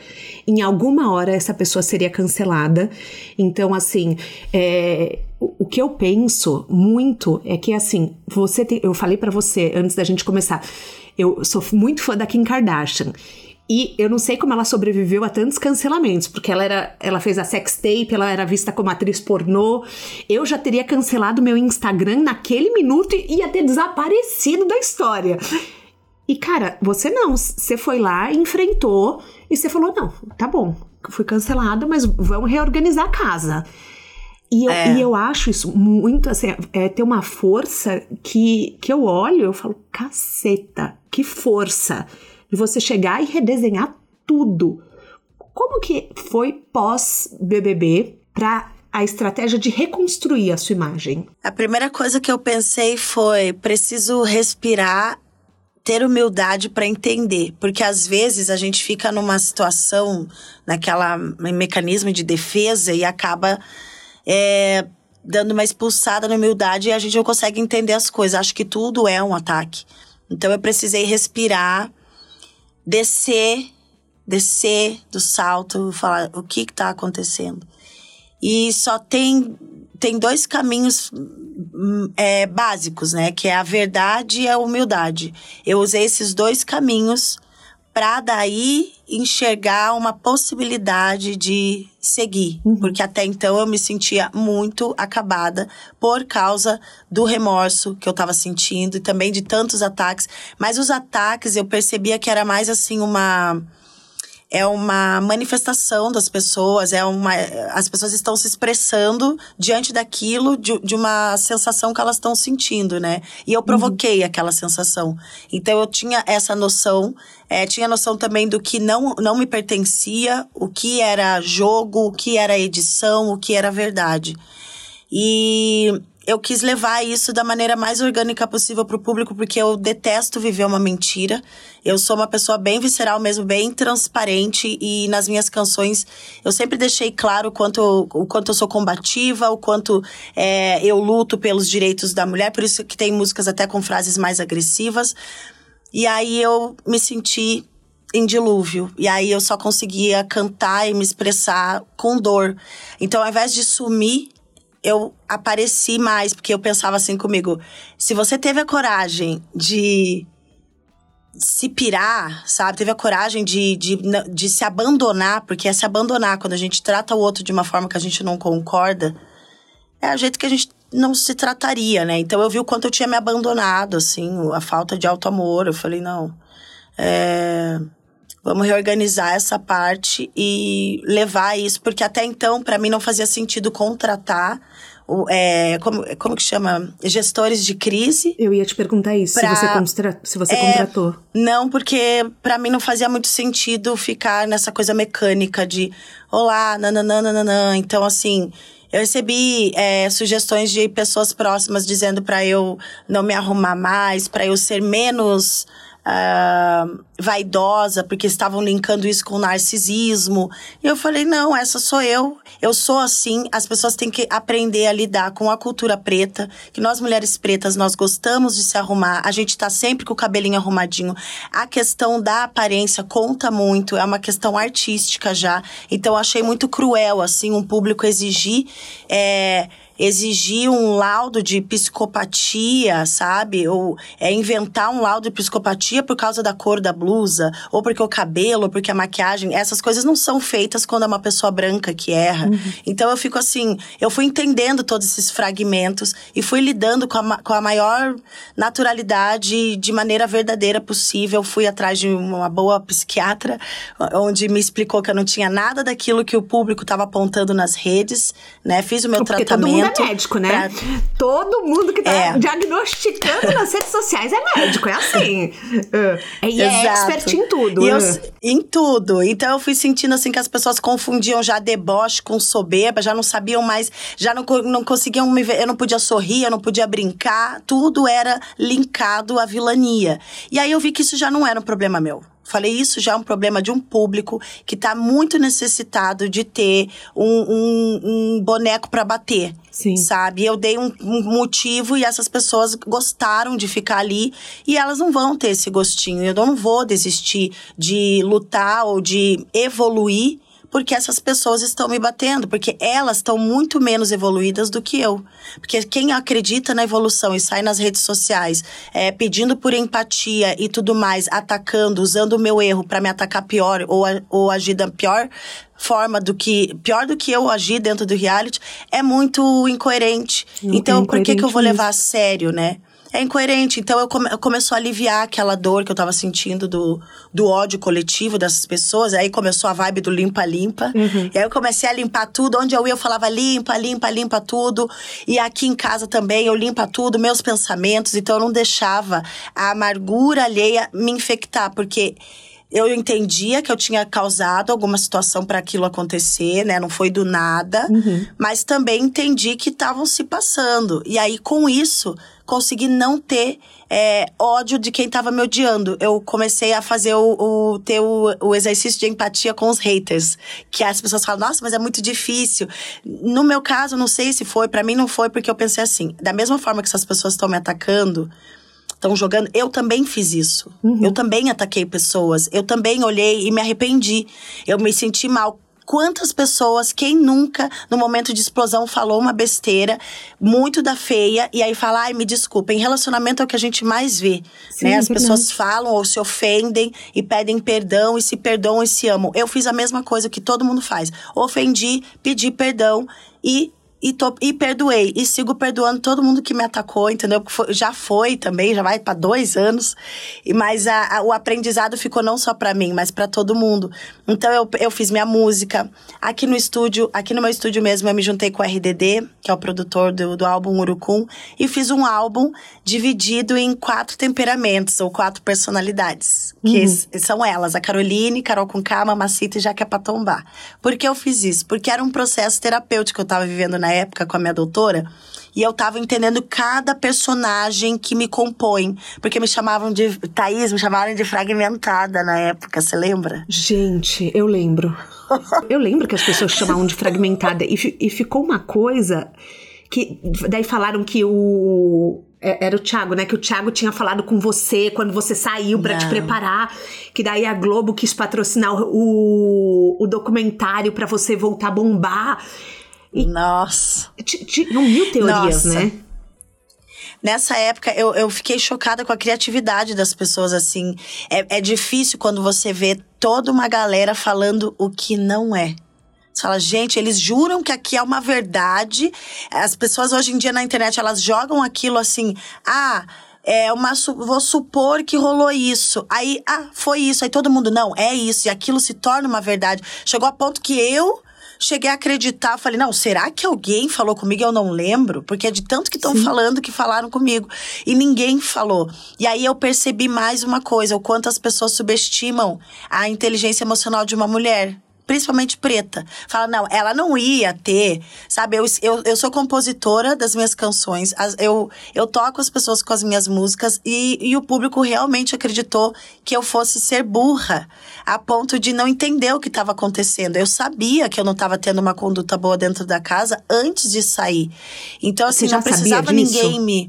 em alguma hora essa pessoa seria cancelada. Então, assim, é, o que eu penso muito é que, assim, você tem, eu falei para você antes da gente começar, eu sou muito fã da Kim Kardashian. E eu não sei como ela sobreviveu a tantos cancelamentos, porque ela era, ela fez a sex tape, ela era vista como atriz pornô. Eu já teria cancelado meu Instagram naquele minuto e ia ter desaparecido da história. E cara, você não, você foi lá, enfrentou e você falou: "Não, tá bom, fui cancelada, mas vamos reorganizar a casa". E eu, é. e eu acho isso muito, assim, é, ter uma força que, que eu olho eu falo, caceta, que força de você chegar e redesenhar tudo. Como que foi pós-BBB para a estratégia de reconstruir a sua imagem? A primeira coisa que eu pensei foi: preciso respirar, ter humildade para entender, porque às vezes a gente fica numa situação, naquela mecanismo de defesa e acaba é, dando uma expulsada na humildade e a gente não consegue entender as coisas. Acho que tudo é um ataque. Então eu precisei respirar descer, descer do salto, falar o que está acontecendo. E só tem, tem dois caminhos hum, é, básicos, né? Que é a verdade e a humildade. Eu usei esses dois caminhos para daí enxergar uma possibilidade de seguir, uhum. porque até então eu me sentia muito acabada por causa do remorso que eu estava sentindo e também de tantos ataques, mas os ataques eu percebia que era mais assim uma é uma manifestação das pessoas, é uma as pessoas estão se expressando diante daquilo de, de uma sensação que elas estão sentindo, né? E eu provoquei uhum. aquela sensação. Então eu tinha essa noção, é, tinha noção também do que não não me pertencia, o que era jogo, o que era edição, o que era verdade. E eu quis levar isso da maneira mais orgânica possível para o público, porque eu detesto viver uma mentira. Eu sou uma pessoa bem visceral mesmo, bem transparente, e nas minhas canções eu sempre deixei claro o quanto, o quanto eu sou combativa, o quanto é, eu luto pelos direitos da mulher, por isso que tem músicas até com frases mais agressivas. E aí eu me senti em dilúvio. E aí eu só conseguia cantar e me expressar com dor. Então, ao invés de sumir, eu apareci mais, porque eu pensava assim comigo: se você teve a coragem de se pirar, sabe? Teve a coragem de, de, de se abandonar, porque é se abandonar quando a gente trata o outro de uma forma que a gente não concorda, é o jeito que a gente não se trataria, né? Então eu vi o quanto eu tinha me abandonado, assim, a falta de alto amor. Eu falei, não. É Vamos reorganizar essa parte e levar isso, porque até então, para mim, não fazia sentido contratar o, é, como, como que chama? Gestores de crise. Eu ia te perguntar isso, pra, se você, contra, se você é, contratou. Não, porque para mim não fazia muito sentido ficar nessa coisa mecânica de olá, nananana. Então, assim, eu recebi é, sugestões de pessoas próximas dizendo para eu não me arrumar mais, para eu ser menos uh, vaidosa, porque estavam linkando isso com narcisismo. E eu falei: não, essa sou eu. Eu sou assim. As pessoas têm que aprender a lidar com a cultura preta, que nós mulheres pretas, nós gostamos de se arrumar. A gente tá sempre com o cabelinho arrumadinho. A questão da aparência conta muito, é uma questão artística já. Então, achei muito cruel, assim, um público exigir. É, exigir um laudo de psicopatia, sabe? Ou é inventar um laudo de psicopatia por causa da cor da blusa, ou porque o cabelo, ou porque a maquiagem, essas coisas não são feitas quando é uma pessoa branca que erra. Uhum. Então eu fico assim, eu fui entendendo todos esses fragmentos e fui lidando com a, com a maior naturalidade de maneira verdadeira possível. Fui atrás de uma boa psiquiatra, onde me explicou que eu não tinha nada daquilo que o público estava apontando nas redes, né? Fiz o meu porque tratamento é médico, né? Pra... Todo mundo que tá é. diagnosticando nas redes sociais é médico, é assim. É, e é expert em tudo. Eu, em tudo. Então eu fui sentindo assim que as pessoas confundiam já deboche com soberba, já não sabiam mais, já não, não conseguiam me ver, eu não podia sorrir, eu não podia brincar, tudo era linkado à vilania. E aí eu vi que isso já não era um problema meu. Falei, isso já é um problema de um público que está muito necessitado de ter um, um, um boneco para bater. Sim. Sabe? Eu dei um, um, motivo e essas pessoas gostaram de ficar ali e elas não vão ter esse gostinho. Eu não vou desistir de lutar ou de evoluir porque essas pessoas estão me batendo, porque elas estão muito menos evoluídas do que eu. Porque quem acredita na evolução e sai nas redes sociais é, pedindo por empatia e tudo mais, atacando, usando o meu erro para me atacar pior ou, ou agir da pior forma do que pior do que eu agir dentro do reality é muito incoerente. Não então, por que que eu vou levar a sério, né? É incoerente. Então eu, come, começou a aliviar aquela dor que eu tava sentindo do, do ódio coletivo dessas pessoas. Aí começou a vibe do limpa-limpa. Uhum. E aí eu comecei a limpar tudo. Onde eu ia, eu falava limpa, limpa, limpa tudo. E aqui em casa também eu limpa tudo, meus pensamentos. Então eu não deixava a amargura alheia me infectar, porque eu entendia que eu tinha causado alguma situação para aquilo acontecer, né? Não foi do nada, uhum. mas também entendi que estavam se passando. E aí, com isso, consegui não ter é, ódio de quem estava me odiando. Eu comecei a fazer o, o ter o, o, exercício de empatia com os haters. Que as pessoas falam, nossa, mas é muito difícil. No meu caso, não sei se foi, para mim não foi, porque eu pensei assim: da mesma forma que essas pessoas estão me atacando estão jogando. Eu também fiz isso. Uhum. Eu também ataquei pessoas. Eu também olhei e me arrependi. Eu me senti mal. Quantas pessoas, quem nunca, no momento de explosão, falou uma besteira muito da feia e aí fala, ai, me desculpa. Em relacionamento é o que a gente mais vê, Sim, né? As pessoas falam ou se ofendem e pedem perdão e se perdoam e se amam. Eu fiz a mesma coisa que todo mundo faz. Ofendi, pedi perdão e e, tô, e perdoei. E sigo perdoando todo mundo que me atacou, entendeu? Foi, já foi também, já vai para dois anos. E, mas a, a, o aprendizado ficou não só para mim, mas para todo mundo. Então eu, eu fiz minha música. Aqui no estúdio, aqui no meu estúdio mesmo, eu me juntei com o RDD, que é o produtor do, do álbum Urucum, e fiz um álbum dividido em quatro temperamentos, ou quatro personalidades. Que uhum. são elas, a Caroline, Carol com Calma, Mamacita e Jaque é pra Tombar. Por que eu fiz isso? Porque era um processo terapêutico que eu tava vivendo na época com a minha doutora. E eu tava entendendo cada personagem que me compõe. Porque me chamavam de. Thaís, me chamaram de fragmentada na época, você lembra? Gente, eu lembro. eu lembro que as pessoas chamavam de fragmentada. E, e ficou uma coisa que. Daí falaram que o É, era o Thiago, né? Que o Thiago tinha falado com você quando você saiu para te preparar. Que daí a Globo quis patrocinar o, o documentário para você voltar a bombar. E Nossa. Tinham mil teorias, Nossa. né? Nessa época, eu, eu fiquei chocada com a criatividade das pessoas, assim. É, é difícil quando você vê toda uma galera falando o que não é. Você fala, gente, eles juram que aqui é uma verdade. As pessoas hoje em dia na internet, elas jogam aquilo assim, ah, é uma vou supor que rolou isso. Aí, ah, foi isso. Aí todo mundo, não, é isso. E aquilo se torna uma verdade. Chegou a ponto que eu cheguei a acreditar, falei, não, será que alguém falou comigo eu não lembro? Porque é de tanto que estão falando que falaram comigo. E ninguém falou. E aí eu percebi mais uma coisa, o quanto as pessoas subestimam a inteligência emocional de uma mulher principalmente preta. Fala, não, ela não ia ter, sabe? Eu, eu, eu sou compositora das minhas canções, as, eu, eu toco as pessoas com as minhas músicas e, e o público realmente acreditou que eu fosse ser burra, a ponto de não entender o que estava acontecendo. Eu sabia que eu não estava tendo uma conduta boa dentro da casa antes de sair. Então, assim, Você não precisava ninguém me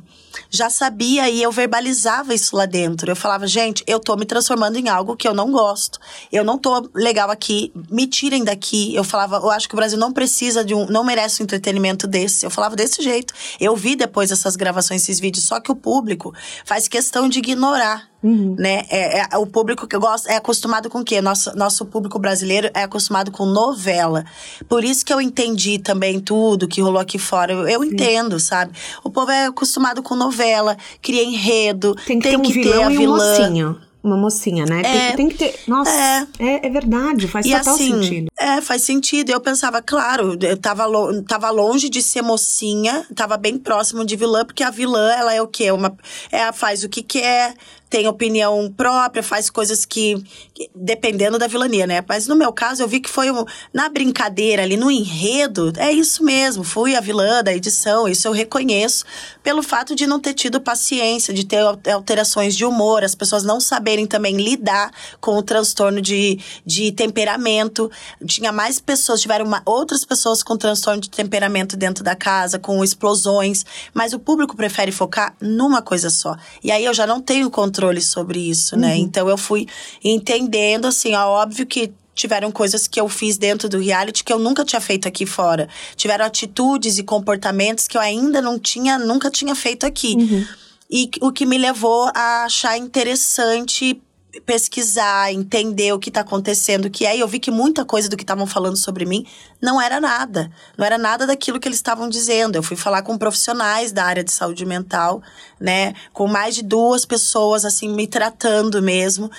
já sabia e eu verbalizava isso lá dentro. Eu falava, gente, eu tô me transformando em algo que eu não gosto. Eu não tô legal aqui, me tirem daqui. Eu falava, eu acho que o Brasil não precisa de um, não merece um entretenimento desse. Eu falava desse jeito. Eu vi depois essas gravações, esses vídeos, só que o público faz questão de ignorar Uhum. Né? É, é, o público que eu gosto é acostumado com o quê? Nosso, nosso público brasileiro é acostumado com novela. Por isso que eu entendi também tudo que rolou aqui fora. Eu, eu entendo, sabe? O povo é acostumado com novela, cria enredo, tem que tem ter, um que ter a vilã. Um uma mocinha, né? É, tem, que ter. Nossa, é, é, é verdade, faz total assim, sentido. É, faz sentido. Eu pensava, claro, eu tava, lo, tava longe de ser mocinha, tava bem próximo de vilã, porque a vilã, ela é o quê? Uma, é, faz o que quer, tem opinião própria, faz coisas que, que, dependendo da vilania, né? Mas no meu caso, eu vi que foi um, na brincadeira ali, no enredo, é isso mesmo. Fui a vilã da edição, isso eu reconheço, pelo fato de não ter tido paciência, de ter alterações de humor, as pessoas não saberem também lidar com o transtorno de, de temperamento. Tinha mais pessoas, tiveram uma, outras pessoas com transtorno de temperamento dentro da casa, com explosões, mas o público prefere focar numa coisa só. E aí eu já não tenho controle controle sobre isso, né? uhum. né? Então eu fui entendendo, assim, ó, óbvio que tiveram coisas que eu fiz dentro do reality que eu nunca tinha feito aqui fora. Tiveram atitudes e comportamentos que eu ainda não tinha, nunca tinha feito aqui. Uhum. E o que me levou a achar interessante pesquisar, entender o que está acontecendo, que aí eu vi que muita coisa do que estavam falando sobre mim não era nada, não era nada daquilo que eles estavam dizendo. Eu fui falar com profissionais da área de saúde mental, né, com mais de duas pessoas assim me tratando mesmo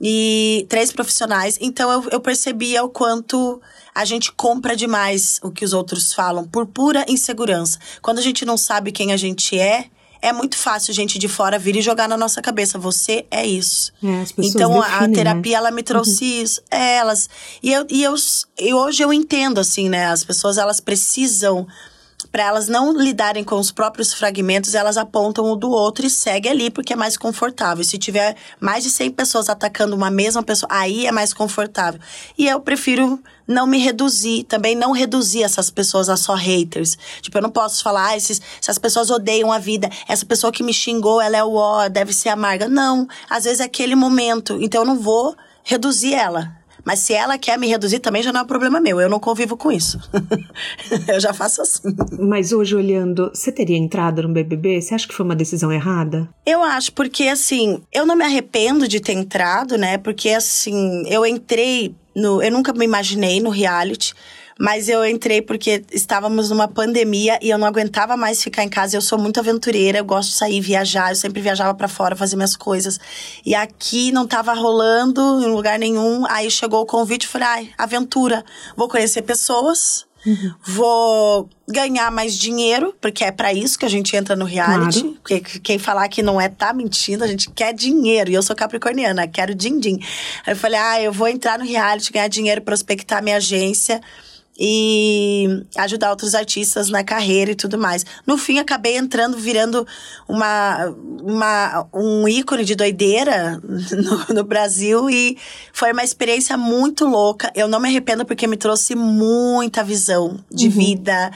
e três profissionais. Então eu, eu percebia o quanto a gente compra demais o que os outros falam por pura insegurança. Quando a gente não sabe quem a gente é, é muito fácil gente de fora vir e jogar na nossa cabeça. Você é isso. É, então definem, a né? terapia né? ela me trouxe uhum. isso. É, elas. E, eu, e eu, e hoje eu entendo, assim, né? As pessoas elas precisam para elas não lidarem com os próprios fragmentos, elas apontam o do outro e segue ali porque é mais confortável. Se tiver mais de 100 pessoas atacando uma mesma pessoa, aí é mais confortável. E eu prefiro não me reduzir, também não reduzir essas pessoas a só haters. Tipo, eu não posso falar, ah, esses, essas pessoas odeiam a vida, essa pessoa que me xingou, ela é o ó, deve ser amarga. Não, às vezes é aquele momento, então eu não vou reduzir ela. Mas se ela quer me reduzir, também já não é um problema meu. Eu não convivo com isso. eu já faço assim. Mas hoje, olhando, você teria entrado no BBB? Você acha que foi uma decisão errada? Eu acho, porque assim, eu não me arrependo de ter entrado, né? Porque assim, eu entrei no. Eu nunca me imaginei no reality. Mas eu entrei porque estávamos numa pandemia e eu não aguentava mais ficar em casa. Eu sou muito aventureira, eu gosto de sair viajar, eu sempre viajava para fora fazer minhas coisas. E aqui não tava rolando em lugar nenhum. Aí chegou o convite e falei: ai, aventura. Vou conhecer pessoas, Uhum. Vou ganhar mais dinheiro, porque é para isso que a gente entra no reality. Claro. Porque quem falar que não é, tá mentindo. A gente quer dinheiro. E eu sou capricorniana, quero din-din. Aí eu falei, ah, eu vou entrar no reality, ganhar dinheiro, prospectar minha agência e ajudar outros artistas na carreira e tudo mais. No fim, acabei entrando, virando uma, uma, um ícone de doideira no, no, Brasil e foi uma experiência muito louca. Eu não me arrependo porque me trouxe muita visão de uhum. vida,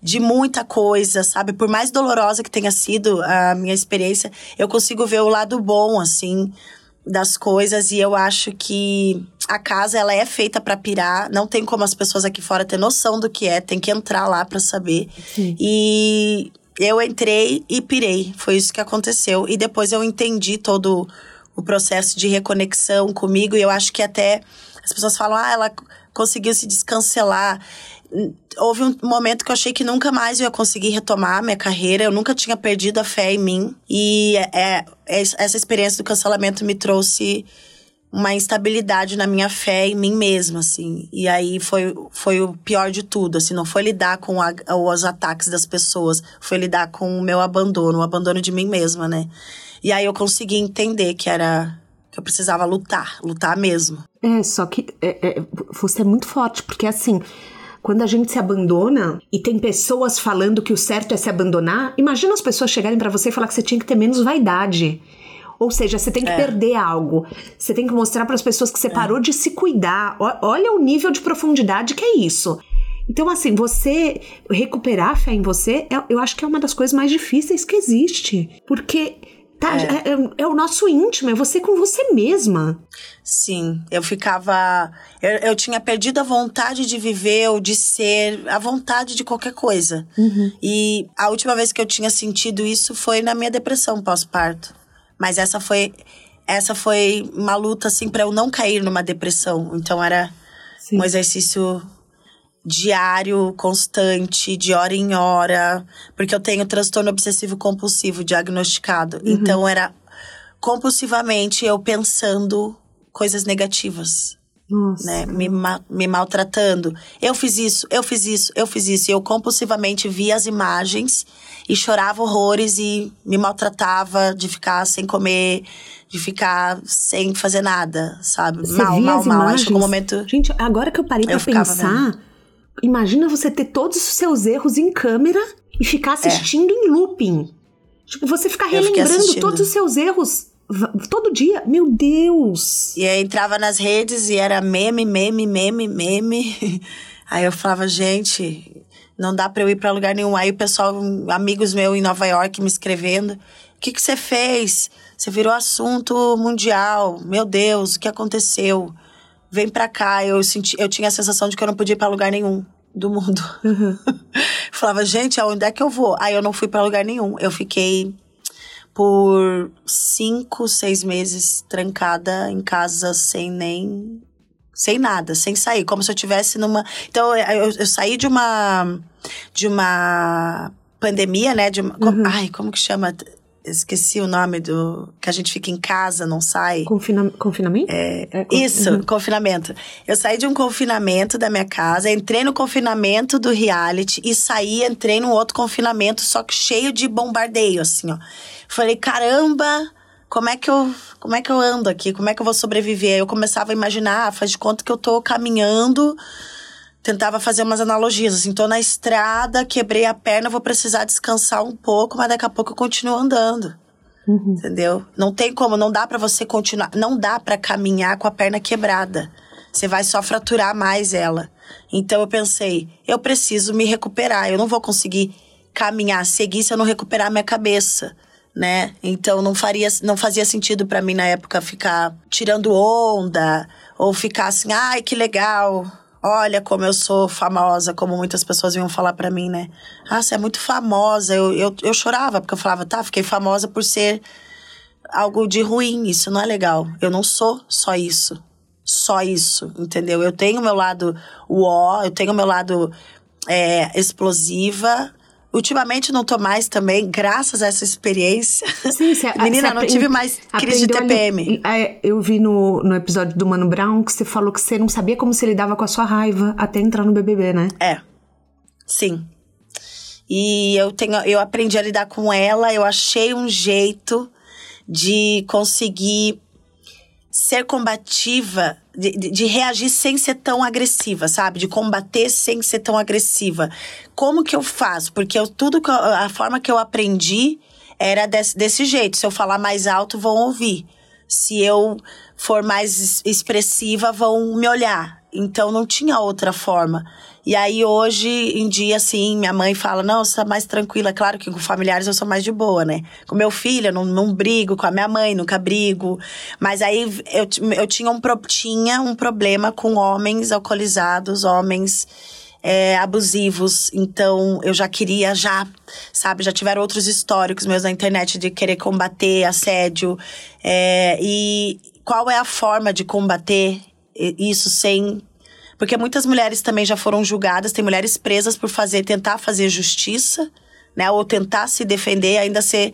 de muita coisa, sabe? Por mais dolorosa que tenha sido a minha experiência, eu consigo ver o lado bom, assim das coisas e eu acho que a casa ela é feita para pirar, não tem como as pessoas aqui fora ter noção do que é, tem que entrar lá para saber. Sim. E eu entrei e pirei, foi isso que aconteceu e depois eu entendi todo o processo de reconexão comigo e eu acho que até as pessoas falam: "Ah, ela conseguiu se descancelar" houve um momento que eu achei que nunca mais eu ia conseguir retomar minha carreira. Eu nunca tinha perdido a fé em mim. E é, é, essa experiência do cancelamento me trouxe uma instabilidade na minha fé em mim mesma, assim. E aí foi, foi o pior de tudo, assim. Não foi lidar com a, os ataques das pessoas. Foi lidar com o meu abandono, o abandono de mim mesma, né? E aí eu consegui entender que era... Que eu precisava lutar, lutar mesmo. É, só que é, é, você é muito forte, porque assim quando a gente se abandona e tem pessoas falando que o certo é se abandonar, imagina as pessoas chegarem para você e falar que você tinha que ter menos vaidade. Ou seja, você tem que é. perder algo. Você tem que mostrar para as pessoas que você é. parou de se cuidar. Olha o nível de profundidade que é isso. Então, assim, você recuperar a fé em você, é, eu acho que é uma das coisas mais difíceis que existe. Porque Tá, é. É, é. é. o nosso íntimo, é você com você mesma. Sim, eu ficava. Eu, eu tinha perdido a vontade de viver ou de ser, a vontade de qualquer coisa. Uhum. E a última vez que eu tinha sentido isso foi na minha depressão pós-parto. Mas essa foi. Essa foi uma luta, assim, para eu não cair numa depressão. Então era Sim. um exercício diário, constante, de hora em hora, porque eu tenho transtorno obsessivo compulsivo diagnosticado. Uhum. Então era compulsivamente eu pensando coisas negativas. Nossa. Né, me, me maltratando. Eu fiz isso, eu fiz isso, eu fiz isso. E eu compulsivamente via as imagens e chorava horrores e me maltratava de ficar sem comer, de ficar sem fazer nada, sabe? Você mal, mal, mal. Acho que um momento. Gente, agora que eu parei eu pra pensar, vendo. Imagina você ter todos os seus erros em câmera e ficar assistindo é. em looping. Tipo, você ficar relembrando todos os seus erros todo dia. Meu Deus! E aí entrava nas redes e era meme, meme, meme, meme. Aí eu falava, gente, não dá pra eu ir pra lugar nenhum. Aí o pessoal, amigos meus em Nova York me escrevendo: o que, que você fez? Você virou assunto mundial. Meu Deus, o que aconteceu? vem pra cá. Eu, senti, eu tinha a sensação de que eu não podia ir pra lugar nenhum do mundo. Uhum. Falava, gente, aonde é que eu vou? Aí eu não fui para lugar nenhum. Eu fiquei por cinco, seis meses trancada em casa sem nem. sem nada, sem sair. Como se eu tivesse numa. Então, eu, eu saí de uma. de uma pandemia, né? De uma, uhum. Ai, como que chama? Esqueci o nome do. que a gente fica em casa, não sai. Confina, confinamento? É, é Isso, uhum. confinamento. Eu saí de um confinamento da minha casa, entrei no confinamento do reality e saí, entrei num outro confinamento, só que cheio de bombardeio, assim, ó. Falei, caramba, como é que eu. Como é que eu ando aqui? Como é que eu vou sobreviver? Eu começava a imaginar, faz de conta que eu tô caminhando tentava fazer umas analogias, assim, tô na estrada, quebrei a perna, vou precisar descansar um pouco, mas daqui a pouco eu continuo andando. Uhum. Entendeu? Não tem como, não dá para você continuar, não dá para caminhar com a perna quebrada. Você vai só fraturar mais ela. Então eu pensei, eu preciso me recuperar, eu não vou conseguir caminhar, seguir se eu não recuperar minha cabeça, né? Então não faria, não fazia sentido para mim na época ficar tirando onda ou ficar assim, ai, que legal Olha como eu sou famosa, como muitas pessoas iam falar para mim, né? Ah, você é muito famosa. Eu, eu, eu chorava, porque eu falava, tá, fiquei famosa por ser algo de ruim. Isso não é legal. Eu não sou só isso. Só isso, entendeu? Eu tenho meu lado uó, eu tenho meu lado é, explosiva, Ultimamente não tô mais também, graças a essa experiência. Sim, cê, Menina, não tive mais crise de TPM. Ali, eu vi no, no episódio do Mano Brown que você falou que você não sabia como se lidava com a sua raiva até entrar no BBB, né? É. Sim. E eu tenho, eu aprendi a lidar com ela, eu achei um jeito de conseguir ser combativa, de, de, reagir sem ser tão agressiva, sabe? De combater sem ser tão agressiva. Como que eu faço? Porque eu, tudo eu, a forma que eu aprendi era desse, desse jeito. Se eu falar mais alto, vão ouvir. Se eu for mais expressiva, vão me olhar. Então não tinha outra forma. E aí, hoje em dia, assim, minha mãe fala: não, você tá mais tranquila. Claro que com familiares eu sou mais de boa, né? Com meu filho, eu não, não brigo, com a minha mãe, nunca brigo. Mas aí eu, eu tinha, um, tinha um problema com homens alcoolizados, homens. É, abusivos. Então, eu já queria, já, sabe, já tiveram outros históricos meus na internet de querer combater assédio. É, e qual é a forma de combater isso sem porque muitas mulheres também já foram julgadas, tem mulheres presas por fazer, tentar fazer justiça, né? Ou tentar se defender, ainda ser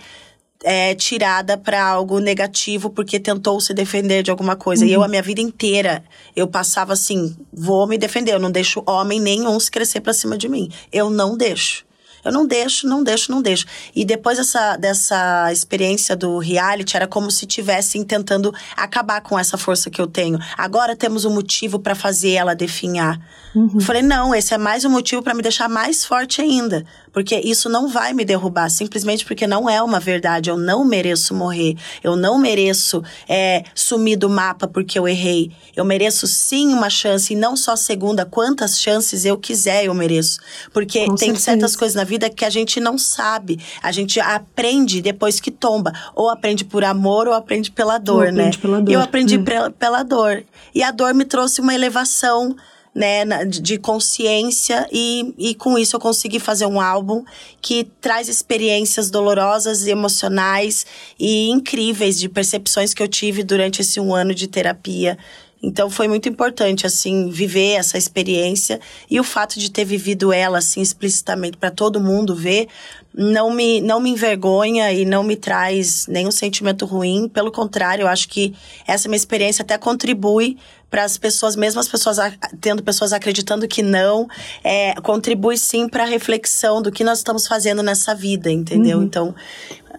é, tirada para algo negativo porque tentou se defender de alguma coisa. Uhum. E eu, uhum. a minha vida inteira, eu passava assim: vou me defender, eu não deixo homem nenhum se crescer para cima de mim. Eu não deixo. Eu não deixo, não deixo, não deixo. E depois dessa, dessa experiência do reality, era como se tivessem tentando acabar com essa força que eu tenho. Agora temos um motivo para fazer ela definhar. Uhum. Falei, não, esse é mais um motivo para me deixar mais forte ainda. Porque isso não vai me derrubar, simplesmente porque não é uma verdade. Eu não mereço morrer. Eu não mereço é, sumir do mapa porque eu errei. Eu mereço sim uma chance, e não só segunda. Quantas chances eu quiser, eu mereço. Porque Com tem certeza. certas coisas na vida que a gente não sabe. A gente aprende depois que tomba. Ou aprende por amor ou aprende pela dor, ou né? Pela dor. Eu aprendi hum. pela dor. E a dor me trouxe uma elevação né, de consciência e, e com isso eu consegui fazer um álbum que traz experiências dolorosas, emocionais e incríveis de percepções que eu tive durante esse um ano de terapia. Então foi muito importante assim viver essa experiência e o fato de ter vivido ela assim explicitamente para todo mundo ver não me não me envergonha e não me traz nenhum sentimento ruim, pelo contrário, eu acho que essa minha experiência até contribui para as pessoas, mesmo as pessoas tendo pessoas acreditando que não, é, contribui sim para a reflexão do que nós estamos fazendo nessa vida, entendeu? Uhum. Então,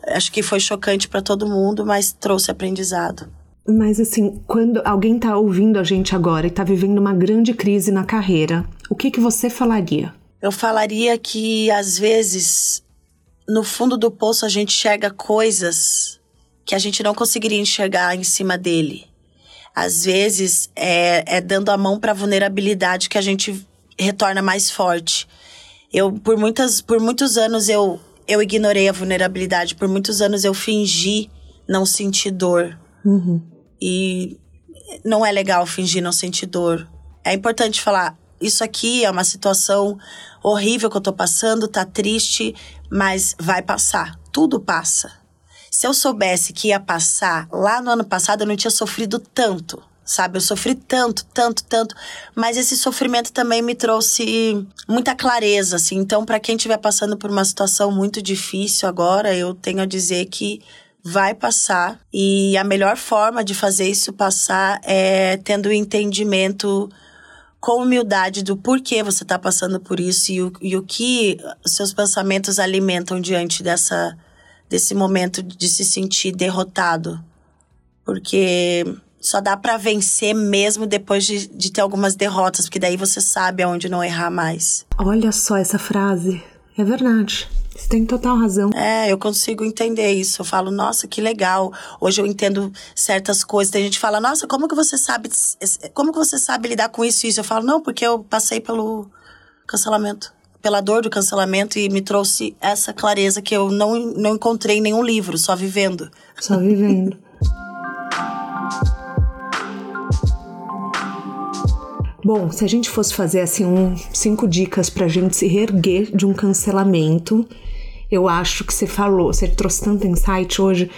acho que foi chocante para todo mundo, mas trouxe aprendizado. Mas assim, quando alguém está ouvindo a gente agora e está vivendo uma grande crise na carreira, o que que você falaria? Eu falaria que às vezes no fundo do poço a gente enxerga coisas que a gente não conseguiria enxergar em cima dele às vezes é, é dando a mão para a vulnerabilidade que a gente retorna mais forte. Eu por muitas por muitos anos eu eu ignorei a vulnerabilidade, por muitos anos eu fingi não sentir dor. Uhum. E não é legal fingir não sentir dor. É importante falar, isso aqui é uma situação horrível que eu tô passando, tá triste, mas vai passar. Tudo passa. Se eu soubesse que ia passar lá no ano passado, eu não tinha sofrido tanto, sabe? Eu sofri tanto, tanto, tanto, mas esse sofrimento também me trouxe muita clareza, assim. Então, para quem estiver passando por uma situação muito difícil agora, eu tenho a dizer que vai passar e a melhor forma de fazer isso passar é tendo o entendimento com humildade do porquê você está passando por isso e o, e o que seus pensamentos alimentam diante dessa desse momento de se sentir derrotado. Porque só dá para vencer mesmo depois de, de ter algumas derrotas, porque daí você sabe aonde não errar mais. Olha só essa frase. É verdade. Você tem total razão. É, eu consigo entender isso. Eu falo, nossa, que legal. Hoje eu entendo certas coisas. Tem gente que fala, nossa, como que você sabe, como que você sabe lidar com isso e isso? Eu falo, não, porque eu passei pelo cancelamento pela dor do cancelamento e me trouxe essa clareza que eu não, não encontrei em nenhum livro, só vivendo. Só vivendo. Bom, se a gente fosse fazer assim um, cinco dicas pra gente se reerguer de um cancelamento, eu acho que você falou, você trouxe tanto insight hoje.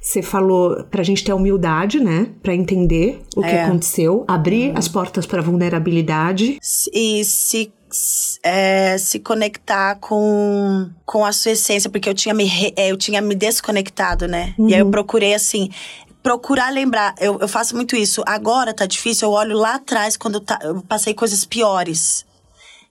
Você falou pra gente ter humildade, né? Pra entender o é. que aconteceu, abrir uhum. as portas pra vulnerabilidade. E se é, se conectar com, com a sua essência, porque eu tinha me, é, eu tinha me desconectado, né? Uhum. E aí eu uhum. procurei assim. Procurar lembrar, eu, eu faço muito isso. Agora tá difícil, eu olho lá atrás quando tá, eu passei coisas piores.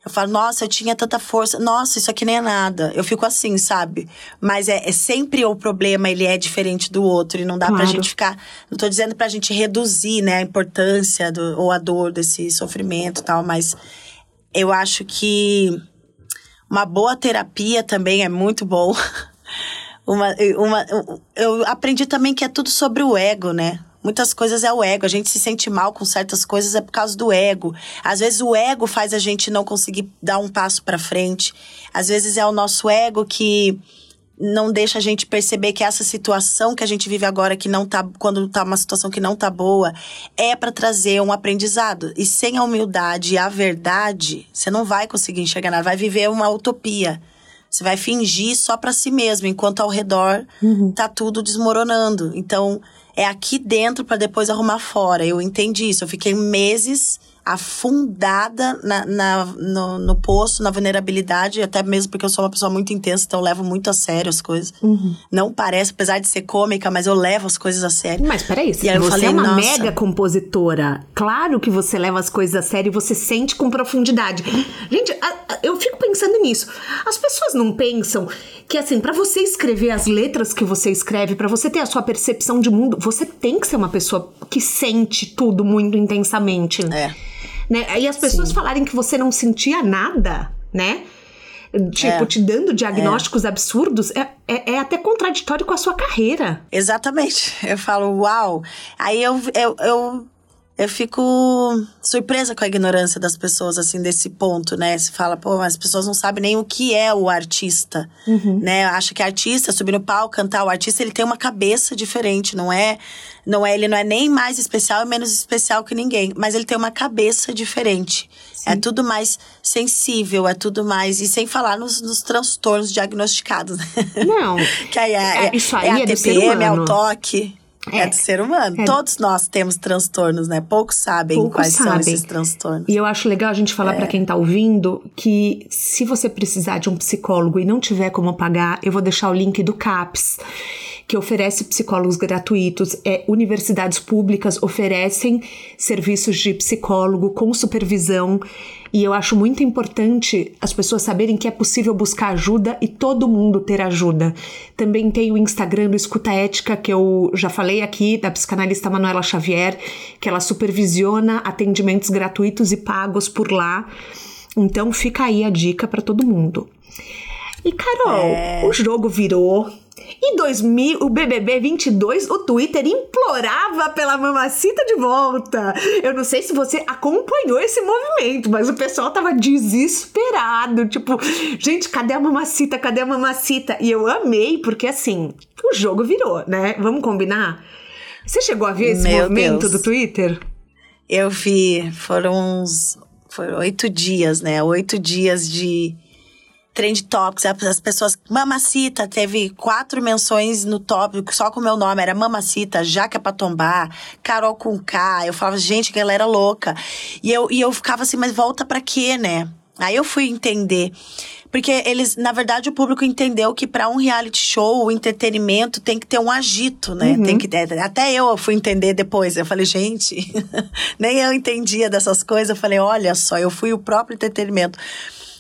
Eu falo, nossa, eu tinha tanta força. Nossa, isso aqui nem é nada. Eu fico assim, sabe? Mas é, é sempre o problema, ele é diferente do outro. E não dá claro. pra gente ficar. Não tô dizendo pra gente reduzir, né, a importância do, ou a dor desse sofrimento e tal, mas eu acho que uma boa terapia também é muito bom. uma, uma, eu aprendi também que é tudo sobre o ego, né? Muitas coisas é o ego. A gente se sente mal com certas coisas é por causa do ego. Às vezes o ego faz a gente não conseguir dar um passo para frente. Às vezes é o nosso ego que não deixa a gente perceber que essa situação que a gente vive agora que não tá quando tá uma situação que não tá boa é para trazer um aprendizado e sem a humildade e a verdade você não vai conseguir enxergar nada vai viver uma utopia você vai fingir só para si mesmo enquanto ao redor uhum. tá tudo desmoronando então é aqui dentro para depois arrumar fora. Eu entendi isso. Eu fiquei meses afundada na, na no, no, poço, na vulnerabilidade, até mesmo porque eu sou uma pessoa muito intensa, então eu levo muito a sério as coisas. Uhum. Não parece, apesar de ser cômica, mas eu levo as coisas a sério. Mas peraí, aí você falei, é uma Nossa. mega compositora. Claro que você leva as coisas a sério e você sente com profundidade. Gente, eu fico pensando nisso. As pessoas não pensam que, assim, para você escrever as letras que você escreve, para você ter a sua percepção de mundo, você tem que ser uma pessoa que sente tudo muito intensamente. É. Né? E as pessoas Sim. falarem que você não sentia nada, né? Tipo, é. te dando diagnósticos é. absurdos, é, é, é, até contraditório com a sua carreira. Exatamente. Eu falo, uau. Aí eu, eu, eu eu fico surpresa com a ignorância das pessoas, assim, desse ponto, né? Se fala, pô, as pessoas não sabem nem o que é o artista, uhum. né? Acha que artista, subir no palco, cantar, o artista, ele tem uma cabeça diferente, não é? Não é, ele não é nem mais especial e menos especial que ninguém, mas ele tem uma cabeça diferente. Sim. É tudo mais sensível, é tudo mais. E sem falar nos, nos transtornos diagnosticados. Né? Não. que aí é, é, isso aí é, é a TPM, é o toque. É, é do ser humano. É. Todos nós temos transtornos, né? Poucos sabem Poucos quais sabem. são esses transtornos. E eu acho legal a gente falar é. para quem tá ouvindo que se você precisar de um psicólogo e não tiver como pagar, eu vou deixar o link do CAPS que oferece psicólogos gratuitos. É, universidades públicas oferecem serviços de psicólogo com supervisão. E eu acho muito importante as pessoas saberem que é possível buscar ajuda e todo mundo ter ajuda. Também tem o Instagram do Escuta Ética, que eu já falei aqui, da psicanalista Manuela Xavier, que ela supervisiona atendimentos gratuitos e pagos por lá. Então fica aí a dica para todo mundo. E Carol, é... o jogo virou em 2000, o BBB 22, o Twitter implorava pela mamacita de volta. Eu não sei se você acompanhou esse movimento, mas o pessoal tava desesperado. Tipo, gente, cadê a mamacita? Cadê a mamacita? E eu amei, porque assim, o jogo virou, né? Vamos combinar? Você chegou a ver esse Meu movimento Deus. do Twitter? Eu vi. Foram uns. Foram oito dias, né? Oito dias de trend topics, as pessoas. Mamacita teve quatro menções no tópico, só com o meu nome. Era Mamacita, Jaca pra tombar, Carol com K. Eu falava, gente, galera louca. E eu, e eu ficava assim, mas volta pra quê, né? Aí eu fui entender. Porque eles, na verdade, o público entendeu que para um reality show, o entretenimento tem que ter um agito, né? Uhum. Tem que ter, até eu fui entender depois. Eu falei, gente, nem eu entendia dessas coisas. Eu falei, olha só, eu fui o próprio entretenimento.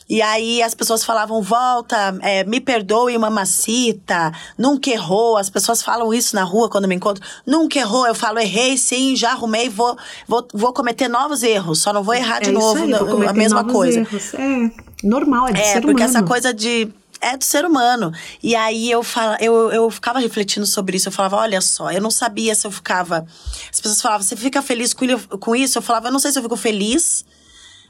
E aí as pessoas falavam, volta, é, me perdoe, mamacita, nunca errou. As pessoas falam isso na rua quando me encontram. Nunca errou. Eu falo, errei sim, já arrumei, vou, vou, vou cometer novos erros. Só não vou errar de é novo aí, a mesma coisa. Erros. É normal, é do é, porque humano. essa coisa de é do ser humano. E aí eu, fala, eu, eu ficava refletindo sobre isso. Eu falava, olha só, eu não sabia se eu ficava. As pessoas falavam, você fica feliz com isso? Eu falava, eu não sei se eu fico feliz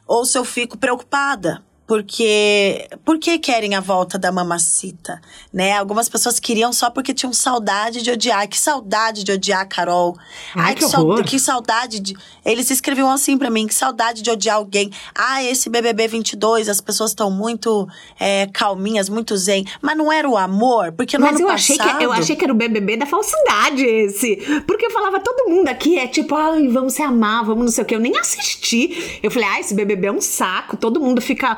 ou se eu fico preocupada porque por que querem a volta da mamacita, né? Algumas pessoas queriam só porque tinham saudade de odiar. Que saudade de odiar Carol. Ai, Ai que, que, que, saudade de Eles escreviam assim para mim, que saudade de odiar alguém. Ah, esse BBB 22, as pessoas estão muito é, calminhas, muito zen, mas não era o amor, porque no mas eu passado... achei que eu achei que era o BBB da falsidade esse. Porque eu falava todo mundo aqui é tipo, ai, vamos se amar, vamos não sei o que. Eu nem assisti. Eu falei, ah, esse BBB é um saco, todo mundo fica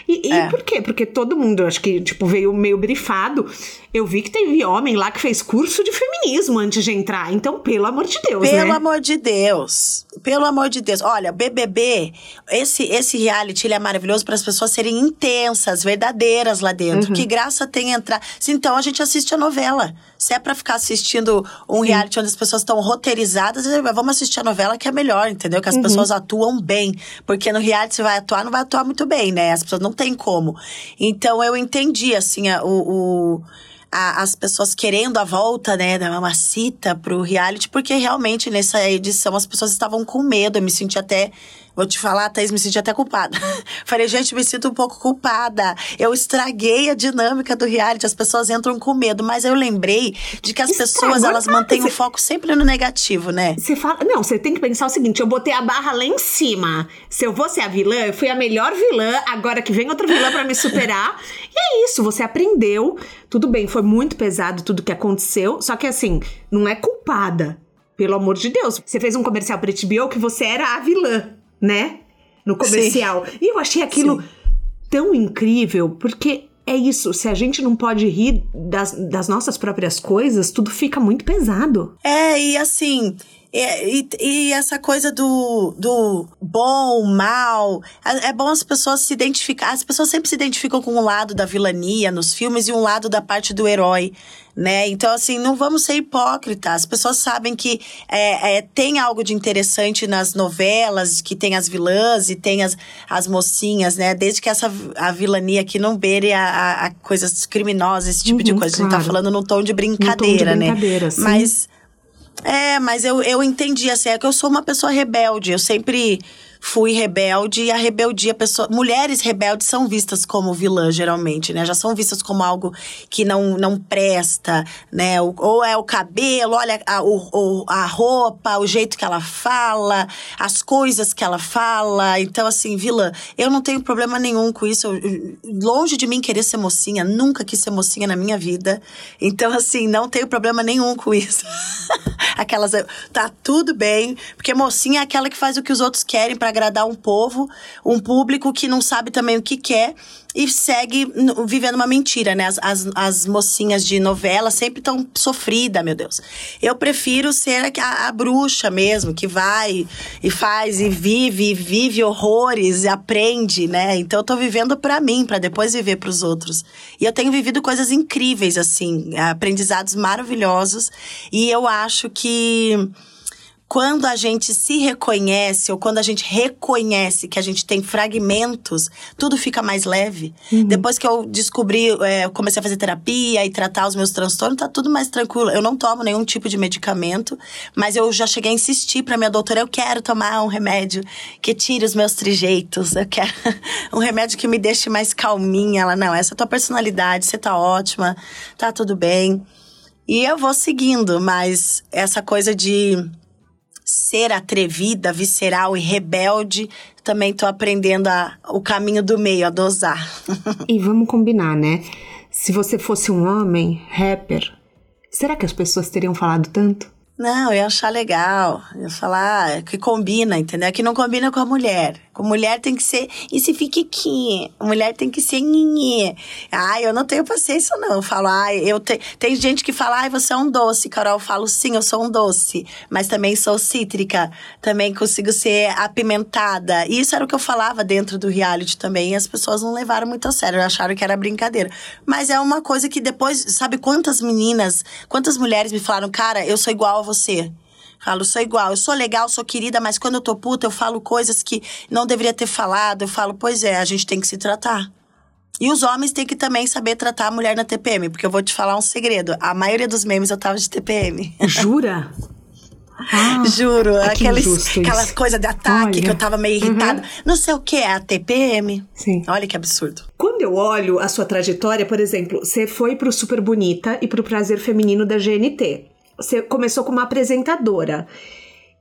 e, e é. por quê? Porque todo mundo, acho que, tipo, veio meio brifado. Eu vi que teve homem lá que fez curso de feminismo antes de entrar. Então, pelo amor de Deus, Pelo né? amor de Deus. Pelo amor de Deus. Olha, BBB, esse, esse reality, ele é maravilhoso para as pessoas serem intensas, verdadeiras lá dentro. Uhum. Que graça tem entrar. Se então a gente assiste a novela. Se é para ficar assistindo um reality onde as pessoas estão roteirizadas, vamos assistir a novela que é melhor, entendeu? Que as Uhum. pessoas atuam bem. Porque no reality você vai atuar, não vai atuar muito bem, né? As pessoas não têm como. Então eu entendi, assim, a- o a- as pessoas querendo a volta, né, da mamacita pro reality, porque realmente nessa edição as pessoas estavam com medo. Eu me senti até. Vou te falar, Thaís, me senti até culpada. Falei, gente, me sinto um pouco culpada. Eu estraguei a dinâmica do reality, as pessoas entram com medo. Mas eu lembrei de que as Estragou pessoas, elas nada, mantêm o foco sempre no negativo, né? Você fala. Não, você tem que pensar o seguinte: eu botei a barra lá em cima. Se eu vou ser a vilã, eu fui a melhor vilã, agora que vem outra vilã pra me superar. e é isso, você aprendeu. Tudo bem, foi muito pesado tudo que aconteceu. Só que assim, não é culpada. Pelo amor de Deus. Você fez um comercial pra HBO que você era a vilã, né? No comercial. E eu achei aquilo Sim. tão incrível, porque é isso, se a gente não pode rir das, das nossas próprias coisas, tudo fica muito pesado. É, e assim. É, E, e essa coisa do, do bom, mal. É é bom as pessoas se identificar. As pessoas sempre se identificam com um lado da vilania nos filmes e um lado da parte do herói, né? Então, assim, não vamos ser hipócritas. As pessoas sabem que é, é, tem algo de interessante nas novelas, que tem as vilãs e tem as, as mocinhas, né? Desde que essa a vilania aqui não beire a, a- a coisas criminosas, esse tipo de Uhum, coisa. A gente claro. tá falando num tom de brincadeira, né? brincadeira, sim. Mas é, mas eu, eu entendi, assim, é que eu sou uma pessoa rebelde. Eu sempre fui rebelde e a rebeldia, pessoa, mulheres rebeldes são vistas como vilã, geralmente, né? Já são vistas como algo que não, não presta, né? Ou é o cabelo, olha a, o, a roupa, o jeito que ela fala, as coisas que ela fala. Então, assim, vilã, eu não tenho problema nenhum com isso. Eu- longe de mim querer ser mocinha, nunca quis ser mocinha na minha vida. Então, assim, não tenho problema nenhum com isso. Aquelas. Tá tudo bem, porque mocinha é aquela que faz o que os outros querem pra agradar um povo, um público que não sabe também o que quer e segue vivendo uma mentira, né? As, as, as mocinhas de novela sempre tão sofrida, meu Deus. Eu prefiro ser a, a, bruxa mesmo, que vai e faz e vive, e vive horrores e aprende, né? Então eu tô vivendo pra mim, pra depois viver pros outros. E eu tenho vivido coisas incríveis, assim, aprendizados maravilhosos. E eu acho que quando a gente se reconhece ou quando a gente reconhece que a gente tem fragmentos, tudo fica mais leve. Depois que eu descobri, é, eu comecei a fazer terapia e tratar os meus transtornos, tá tudo mais tranquilo. Eu não tomo nenhum tipo de medicamento, mas eu já cheguei a insistir pra minha doutora, eu quero tomar um remédio que tire os meus trejeitos, eu quero um remédio que me deixe mais calminha. Ela, não, essa é a tua personalidade, você tá ótima, tá tudo bem. E eu vou seguindo, mas essa coisa de ser atrevida, visceral e rebelde, também tô aprendendo a, o caminho do meio, a dosar. E vamos combinar, né? Se você fosse um homem rapper, será que as pessoas teriam falado tanto? Não, eu ia achar legal. Eu ia falar ah, que combina, entendeu? Que não combina com a mulher. Mulher tem que ser esse fiquiquinha. Mulher tem que ser nhinhê. Ai, eu não tenho paciência, não. Eu falo, ai, eu te... tem gente que fala, ai, você é um doce, Carol. Eu falo, sim, eu sou um doce. Mas também sou cítrica. Também consigo ser apimentada. E isso era o que eu falava dentro do reality também. E as pessoas não levaram muito a sério. Acharam que era brincadeira. Mas é uma coisa que depois, sabe quantas meninas, quantas mulheres me falaram, cara, eu sou igual a você. Falo, sou igual, eu sou legal, sou querida, mas quando eu tô puta, eu falo coisas que não deveria ter falado. Eu falo, pois é, a gente tem que se tratar. E os homens têm que também saber tratar a mulher na TPM, porque eu vou te falar um segredo. A maioria dos memes eu tava de TPM. Jura? Ah, Juro, isso. aquelas coisas de ataque Olha. que eu tava meio irritada. Não sei o que, é a TPM. Sim. Olha que absurdo. Quando eu olho a sua trajetória, por exemplo, você foi pro Super Bonita e pro Prazer Feminino da GNT. Você começou como apresentadora.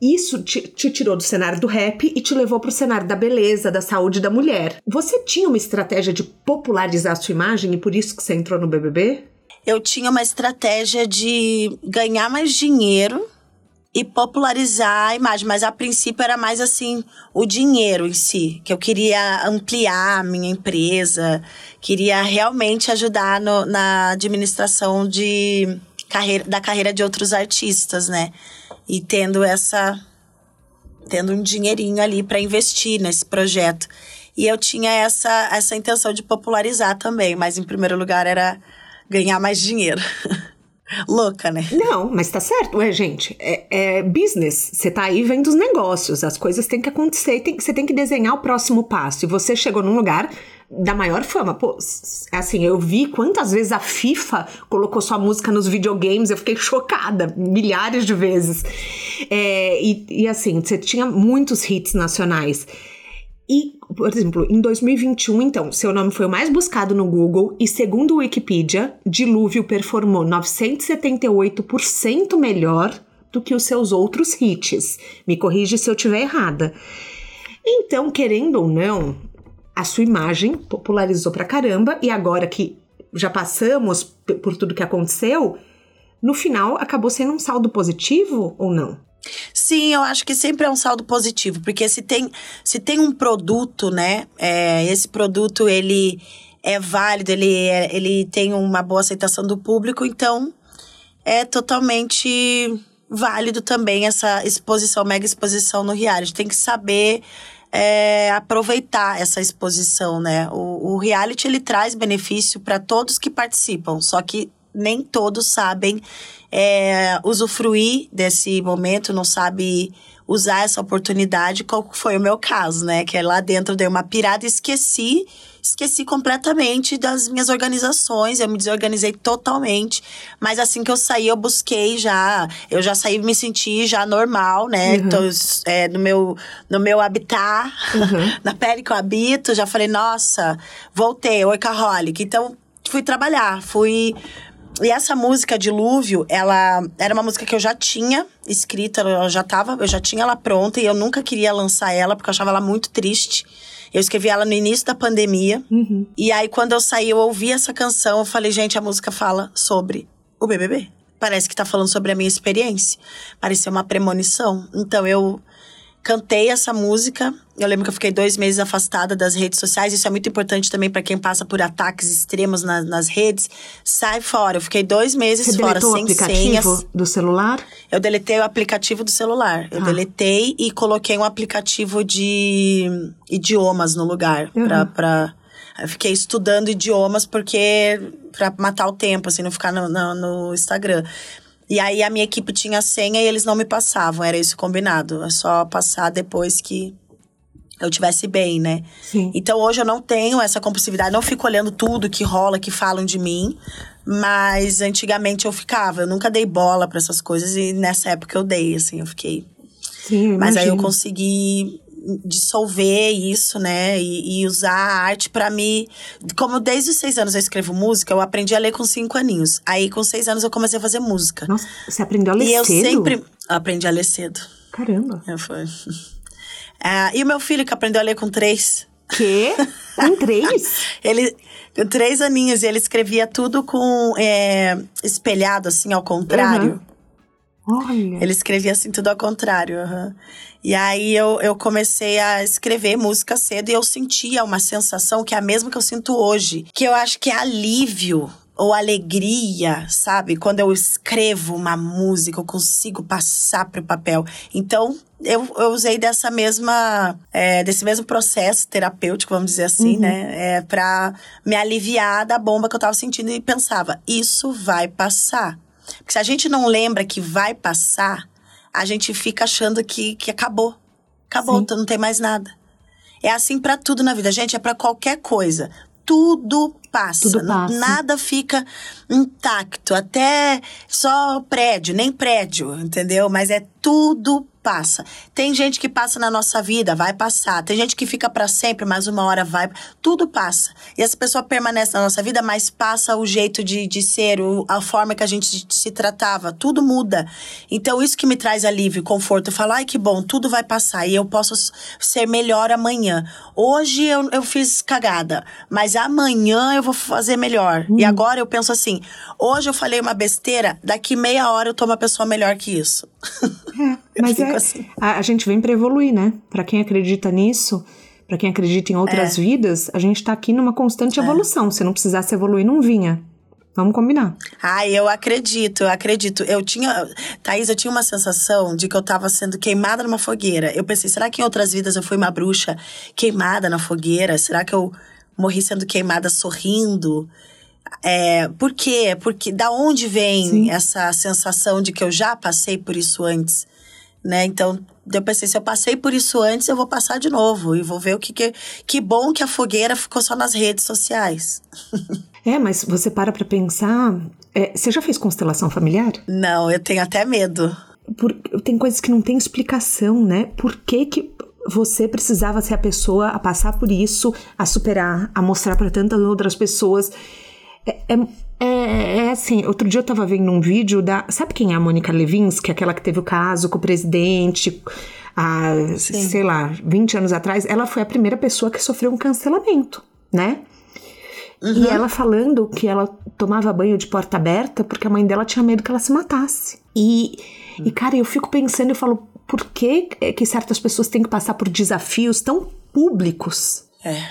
Isso te, te tirou do cenário do rap e te levou pro cenário da beleza, da saúde da mulher. Você tinha uma estratégia de popularizar a sua imagem e por isso que você entrou no BBB? Eu tinha uma estratégia de ganhar mais dinheiro e popularizar a imagem, mas a princípio era mais assim o dinheiro em si, que eu queria ampliar a minha empresa, queria realmente ajudar no, na administração de carreira, da carreira de outros artistas, né? E tendo essa tendo um dinheirinho ali para investir nesse projeto. E eu tinha essa essa intenção de popularizar também, mas em primeiro lugar era ganhar mais dinheiro. Louca, né? Não, mas tá certo. Ué, gente, é, é business. Você tá aí vendo os negócios. As coisas têm que acontecer. Tem, você tem que desenhar o próximo passo. E você chegou num lugar da maior fama. Pô, assim, eu vi quantas vezes a FIFA colocou sua música nos videogames. Eu fiquei chocada. Milhares de vezes. É, e, e assim, você tinha muitos hits nacionais. E, por exemplo, em 2021, então, seu nome foi o mais buscado no Google e, segundo o Wikipedia, Dilúvio performou 978% melhor do que os seus outros hits. Me corrige se eu estiver errada. Então, querendo ou não, a sua imagem popularizou pra caramba e agora que já passamos por tudo que aconteceu, no final acabou sendo um saldo positivo ou não? Sim, eu acho que sempre é um saldo positivo, porque se tem, se tem um produto, né, é, esse produto ele é válido, ele, é, ele tem uma boa aceitação do público, então é totalmente válido também essa exposição, mega exposição no reality. Tem que saber é, aproveitar essa exposição, né? O, o reality ele traz benefício para todos que participam, só que nem todos sabem é, usufruir desse momento, não sabe usar essa oportunidade, qual foi o meu caso, né? Que é lá dentro dei uma pirada esqueci, esqueci completamente das minhas organizações, eu me desorganizei totalmente. Mas assim que eu saí, eu busquei já, eu já saí me senti já normal, né? Uhum. Então, é, no, meu, no meu habitat, uhum. na pele que eu habito, já falei, nossa, voltei, workaholic. Então, fui trabalhar, fui e essa música Dilúvio, ela era uma música que eu já tinha escrita, eu já tava, eu já tinha ela pronta e eu nunca queria lançar ela porque eu achava ela muito triste. Eu escrevi ela no início da pandemia. Uhum. E aí, quando eu saí, eu ouvi essa canção, eu falei, gente, a música fala sobre o BBB. Parece que tá falando sobre a minha experiência. Pareceu uma premonição. Então, eu cantei essa música. Eu lembro que eu fiquei dois meses afastada das redes sociais. Isso é muito importante também para quem passa por ataques extremos na, nas redes. Sai fora. Eu fiquei dois meses Você fora, sem o aplicativo senhas. do celular? Eu deletei o aplicativo do celular. Eu ah. deletei e coloquei um aplicativo de idiomas no lugar. Uhum. Pra, pra... Eu fiquei estudando idiomas porque... Pra matar o tempo, assim, não ficar no, no, no Instagram. E aí a minha equipe tinha senha e eles não me passavam, era isso combinado. É só passar depois que eu tivesse bem, né? Sim. Então hoje eu não tenho essa compulsividade, não fico olhando tudo que rola, que falam de mim. Mas antigamente eu ficava, eu nunca dei bola para essas coisas e nessa época eu dei, assim, eu fiquei. Sim, eu mas aí eu consegui dissolver isso, né? E, e usar a arte para me. Como desde os seis anos eu escrevo música, eu aprendi a ler com cinco aninhos. Aí, com seis anos, eu comecei a fazer música. Nossa, você aprendeu a ler e cedo? E eu sempre aprendi a ler cedo. Caramba. Eu fui. É, e o meu filho que aprendeu a ler com três. Quê? Com três? ele, com três aninhos, e ele escrevia tudo com é, espelhado, assim, ao contrário. Uhum. Olha. Ele escrevia assim, tudo ao contrário. Uhum. E aí eu, eu comecei a escrever música cedo e eu sentia uma sensação que é a mesma que eu sinto hoje. Que eu acho que é alívio ou alegria, sabe? Quando eu escrevo uma música, eu consigo passar para o papel. Então, eu, eu usei dessa mesma, é, desse mesmo processo terapêutico, vamos dizer assim, uhum. né? É, para me aliviar da bomba que eu tava sentindo e pensava, isso vai passar. Porque se a gente não lembra que vai passar, a gente fica achando que, que acabou. Acabou, não tem mais nada. É assim para tudo na vida, gente, é para qualquer coisa. Tudo passa, tudo passa. nada fica intacto, até só prédio, nem prédio, entendeu? Mas é tudo passa. Tem gente que passa na nossa vida, vai passar. Tem gente que fica para sempre, mas uma hora vai. Tudo passa. E essa pessoa permanece na nossa vida, mas passa o jeito de, de ser, o, a forma que a gente se tratava. Tudo muda. Então, isso que me traz alívio, conforto. Eu falo, ai, que bom, tudo vai passar e eu posso ser melhor amanhã. Hoje eu, eu fiz cagada, mas amanhã eu vou fazer melhor. Hum. E agora eu penso assim: hoje eu falei uma besteira, daqui meia hora eu tô uma pessoa melhor que isso. É, mas é, assim. a, a, gente vem para evoluir, né? Para quem acredita nisso, para quem acredita em outras é. vidas, a gente tá aqui numa constante é. evolução. Se não precisasse evoluir, não vinha. Vamos combinar. Ah, eu acredito, eu acredito. Eu tinha. Thaís, eu tinha uma sensação de que eu tava sendo queimada numa fogueira. Eu pensei, será que em outras vidas eu fui uma bruxa queimada na fogueira? Será que eu morri sendo queimada sorrindo? É, por quê? Porque da onde vem Sim. essa sensação de que eu já passei por isso antes? Né? Então, eu pensei, se eu passei por isso antes, eu vou passar de novo. E vou ver o que que... Que bom que a fogueira ficou só nas redes sociais. é, mas você para pra pensar... É, você já fez constelação familiar? Não, eu tenho até medo. Por, tem coisas que não tem explicação, né? Por que que você precisava ser a pessoa a passar por isso, a superar, a mostrar para tantas outras pessoas? É, é, é, é, assim, outro dia eu tava vendo um vídeo da. Sabe quem é a Mônica Levinsky? Aquela que teve o caso com o presidente há, Sim. sei lá, 20 anos atrás. Ela foi a primeira pessoa que sofreu um cancelamento, né? Uhum. E ela falando que ela tomava banho de porta aberta porque a mãe dela tinha medo que ela se matasse. E, uhum. e cara, eu fico pensando, eu falo, por que, que certas pessoas têm que passar por desafios tão públicos? É.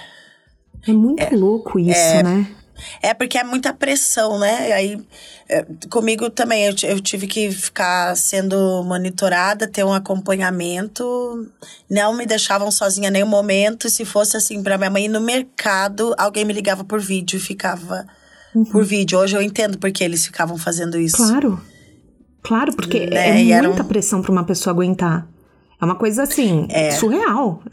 É muito é, louco isso, é, né? É porque é muita pressão, né? Aí é, comigo também eu, eu tive que ficar sendo monitorada, ter um acompanhamento. Não me deixavam sozinha nenhum momento. Se fosse assim para minha mãe ir no mercado, alguém me ligava por vídeo e ficava uhum. por vídeo. Hoje eu entendo porque eles ficavam fazendo isso. Claro. Claro, porque né? é muita um... pressão para uma pessoa aguentar. É uma coisa assim, é. surreal.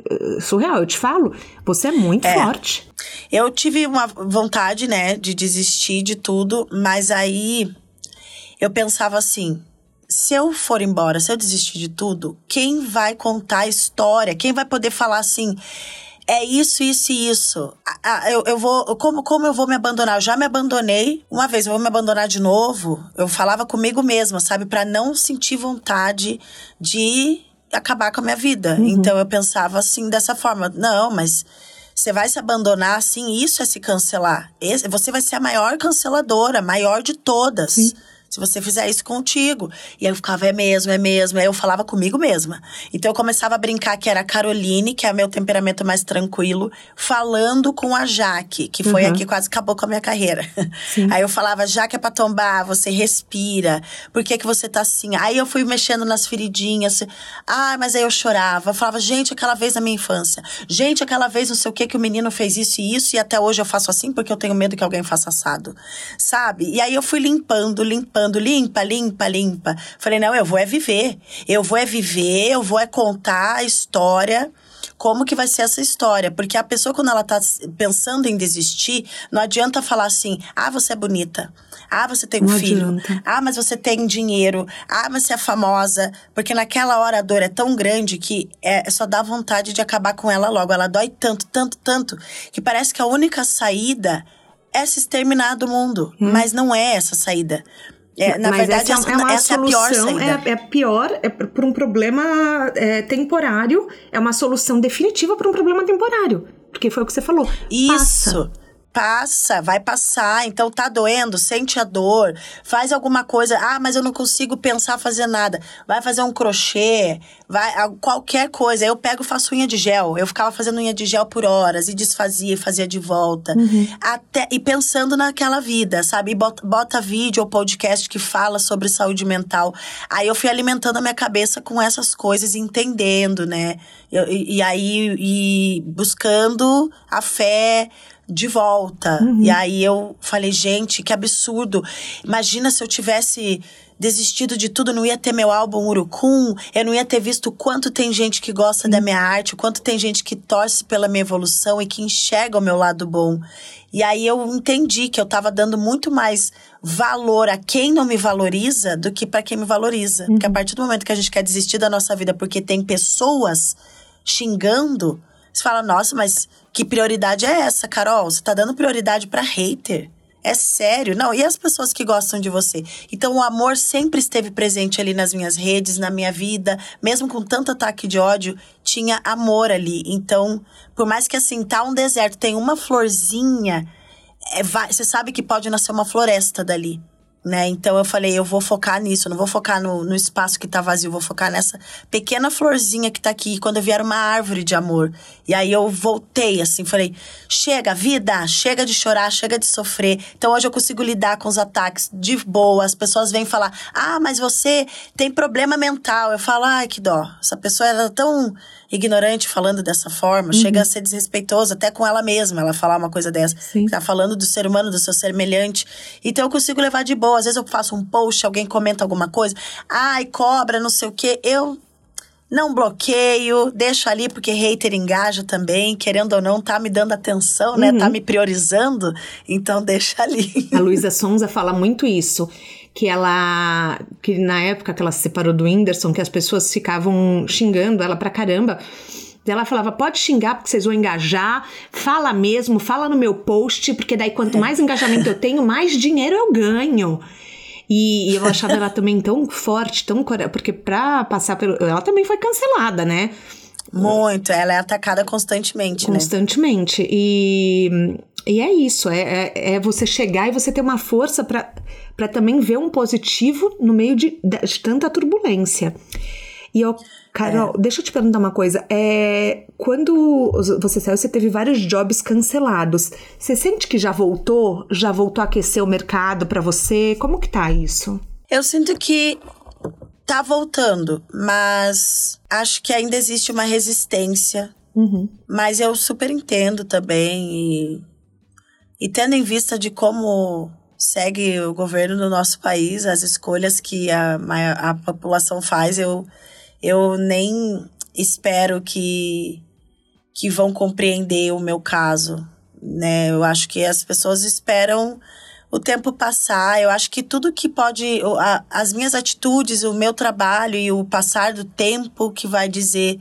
Surreal, eu te falo, você é muito é. forte. Eu tive uma vontade, né, de desistir de tudo, mas aí eu pensava assim: se eu for embora, se eu desistir de tudo, quem vai contar a história? Quem vai poder falar assim? É isso, isso e isso. Eu, eu vou. Como, como eu vou me abandonar? Eu já me abandonei uma vez, eu vou me abandonar de novo. Eu falava comigo mesma, sabe? para não sentir vontade de acabar com a minha vida. Uhum. Então eu pensava assim, dessa forma: não, mas você vai se abandonar assim, isso é se cancelar. Esse, você vai ser a maior canceladora, maior de todas. Sim se você fizer isso contigo. E aí eu ficava, é mesmo, é mesmo. Aí eu falava comigo mesma. Então eu começava a brincar que era a Caroline, que é meu temperamento mais tranquilo, falando com a Jaque, que foi uhum. a que quase acabou com a minha carreira. Sim. Aí eu falava, Jaque é pra tombar, você respira. Por que, que você tá assim? Aí eu fui mexendo nas feridinhas. Ah, mas aí eu chorava. Eu falava, gente, aquela vez na minha infância. Gente, aquela vez não sei o que que o menino fez isso e isso, e até hoje eu faço assim porque eu tenho medo que alguém faça assado. Sabe? E aí eu fui limpando, limpando limpando, limpa, limpa, limpa. Falei, não, eu vou é viver. Eu vou é viver, eu vou é contar a história como que vai ser essa história. Porque a pessoa, quando ela tá pensando em desistir, não adianta falar assim: ah, você é bonita. Ah, você tem um não filho. Adianta. Ah, mas você tem dinheiro. Ah, mas você é famosa. Porque naquela hora a dor é tão grande que é, só dá vontade de acabar com ela logo. Ela dói tanto, tanto, tanto, que parece que a única saída é se exterminar do mundo. Hum. Mas não é essa saída. É, na Mas verdade, essa, é uma essa solução, é a pior. É, é pior, é por um problema é, temporário, é uma solução definitiva para um problema temporário. Porque foi o que você falou. Isso. Passa passa, vai passar. Então tá doendo, sente a dor, faz alguma coisa. Ah, mas eu não consigo pensar fazer nada. Vai fazer um crochê, vai qualquer coisa. Eu pego, faço unha de gel. Eu ficava fazendo unha de gel por horas e desfazia e fazia de volta. Uhum. Até e pensando naquela vida, sabe? E bota, bota vídeo ou podcast que fala sobre saúde mental. Aí eu fui alimentando a minha cabeça com essas coisas, entendendo, né? E, e aí e buscando a fé de volta. Uhum. E aí eu falei, gente, que absurdo. Imagina se eu tivesse desistido de tudo, não ia ter meu álbum Urucum, eu não ia ter visto o quanto tem gente que gosta da minha arte, o quanto tem gente que torce pela minha evolução e que enxerga o meu lado bom. E aí eu entendi que eu estava dando muito mais valor a quem não me valoriza do que para quem me valoriza. Uhum. Porque a partir do momento que a gente quer desistir da nossa vida porque tem pessoas xingando, você fala, nossa, mas que prioridade é essa, Carol? Você tá dando prioridade para hater? É sério. Não, e as pessoas que gostam de você? Então, o amor sempre esteve presente ali nas minhas redes, na minha vida. Mesmo com tanto ataque de ódio, tinha amor ali. Então, por mais que assim, tá um deserto, tem uma florzinha, é, vai, você sabe que pode nascer uma floresta dali né? Então eu falei, eu vou focar nisso, não vou focar no, no espaço que tá vazio, vou focar nessa pequena florzinha que tá aqui, quando eu vier uma árvore de amor. E aí eu voltei, assim, falei, chega, vida, chega de chorar, chega de sofrer. Então hoje eu consigo lidar com os ataques de boa, as pessoas vêm falar, ah, mas você tem problema mental. Eu falo, ai, que dó, essa pessoa era tão ignorante falando dessa forma, uhum. chega a ser desrespeitoso até com ela mesma, ela falar uma coisa dessa. Sim. Tá falando do ser humano, do seu semelhante. Então eu consigo levar de boa. Às vezes eu faço um post, alguém comenta alguma coisa, ai, cobra, não sei o quê. Eu não bloqueio, deixo ali porque hater engaja também, querendo ou não, tá me dando atenção, né? Tá uhum. Tá me priorizando, então deixa ali. A Luísa Sonza fala muito isso que ela. que na época que ela se separou do Whindersson, que as pessoas ficavam xingando ela pra caramba. Ela falava: pode xingar porque vocês vão engajar, fala mesmo, fala no meu post, porque daí quanto mais engajamento eu tenho, mais dinheiro eu ganho. E, e eu achava ela também tão forte, tão corajosa, porque pra passar pelo. Ela também foi cancelada, né? Muito, ela é atacada constantemente, constantemente. né? Constantemente. E, e é isso, é, é, é você chegar e você ter uma força para para também ver um positivo no meio de, de tanta turbulência. E eu, Carol, é. deixa eu te perguntar uma coisa. É, quando você saiu, você teve vários jobs cancelados. Você sente que já voltou? Já voltou a aquecer o mercado para você? Como que tá isso? Eu sinto que tá voltando, mas acho que ainda existe uma resistência. Uhum. Mas eu super entendo também. E, e tendo em vista de como segue o governo do nosso país, as escolhas que a, a, população faz, eu, eu nem espero que, que vão compreender o meu caso, né? Eu acho que as pessoas esperam o tempo passar. Eu acho que tudo que pode. as minhas atitudes, o meu trabalho e o passar do tempo que vai dizer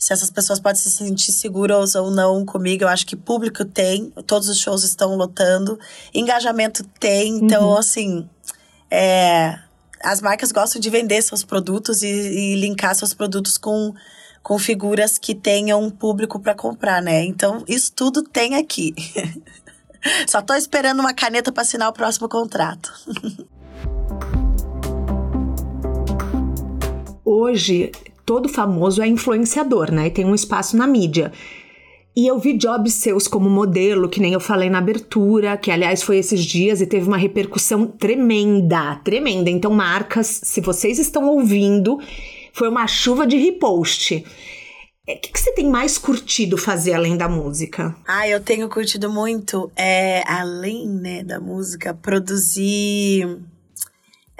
se essas pessoas podem se sentir seguras ou não comigo. Eu acho que público tem, todos os shows estão lotando, engajamento tem, então, uhum. assim. É, as marcas gostam de vender seus produtos e, e linkar seus produtos com, com figuras que tenham público para comprar, né? Então, isso tudo tem aqui. Só tô esperando uma caneta para assinar o próximo contrato. Hoje, todo famoso é influenciador, né? E tem um espaço na mídia. E eu vi jobs seus como modelo, que nem eu falei na abertura, que aliás foi esses dias e teve uma repercussão tremenda, tremenda. Então, marcas, se vocês estão ouvindo, foi uma chuva de repost. O é, que, que, você tem mais curtido fazer além da música? Ah, eu tenho curtido muito, é, além né, da música, produzir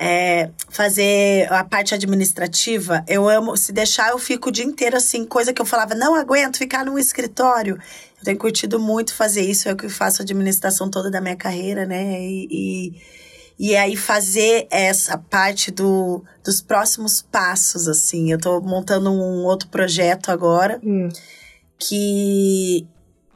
é, fazer a parte administrativa, eu amo. Se deixar, eu fico o dia inteiro assim, coisa que eu falava, não aguento ficar no escritório. Eu tenho curtido muito fazer isso, é o que faço a administração toda da minha carreira, né? E, e, e aí fazer essa parte do, dos próximos passos, assim. Eu tô montando um outro projeto agora, hum. que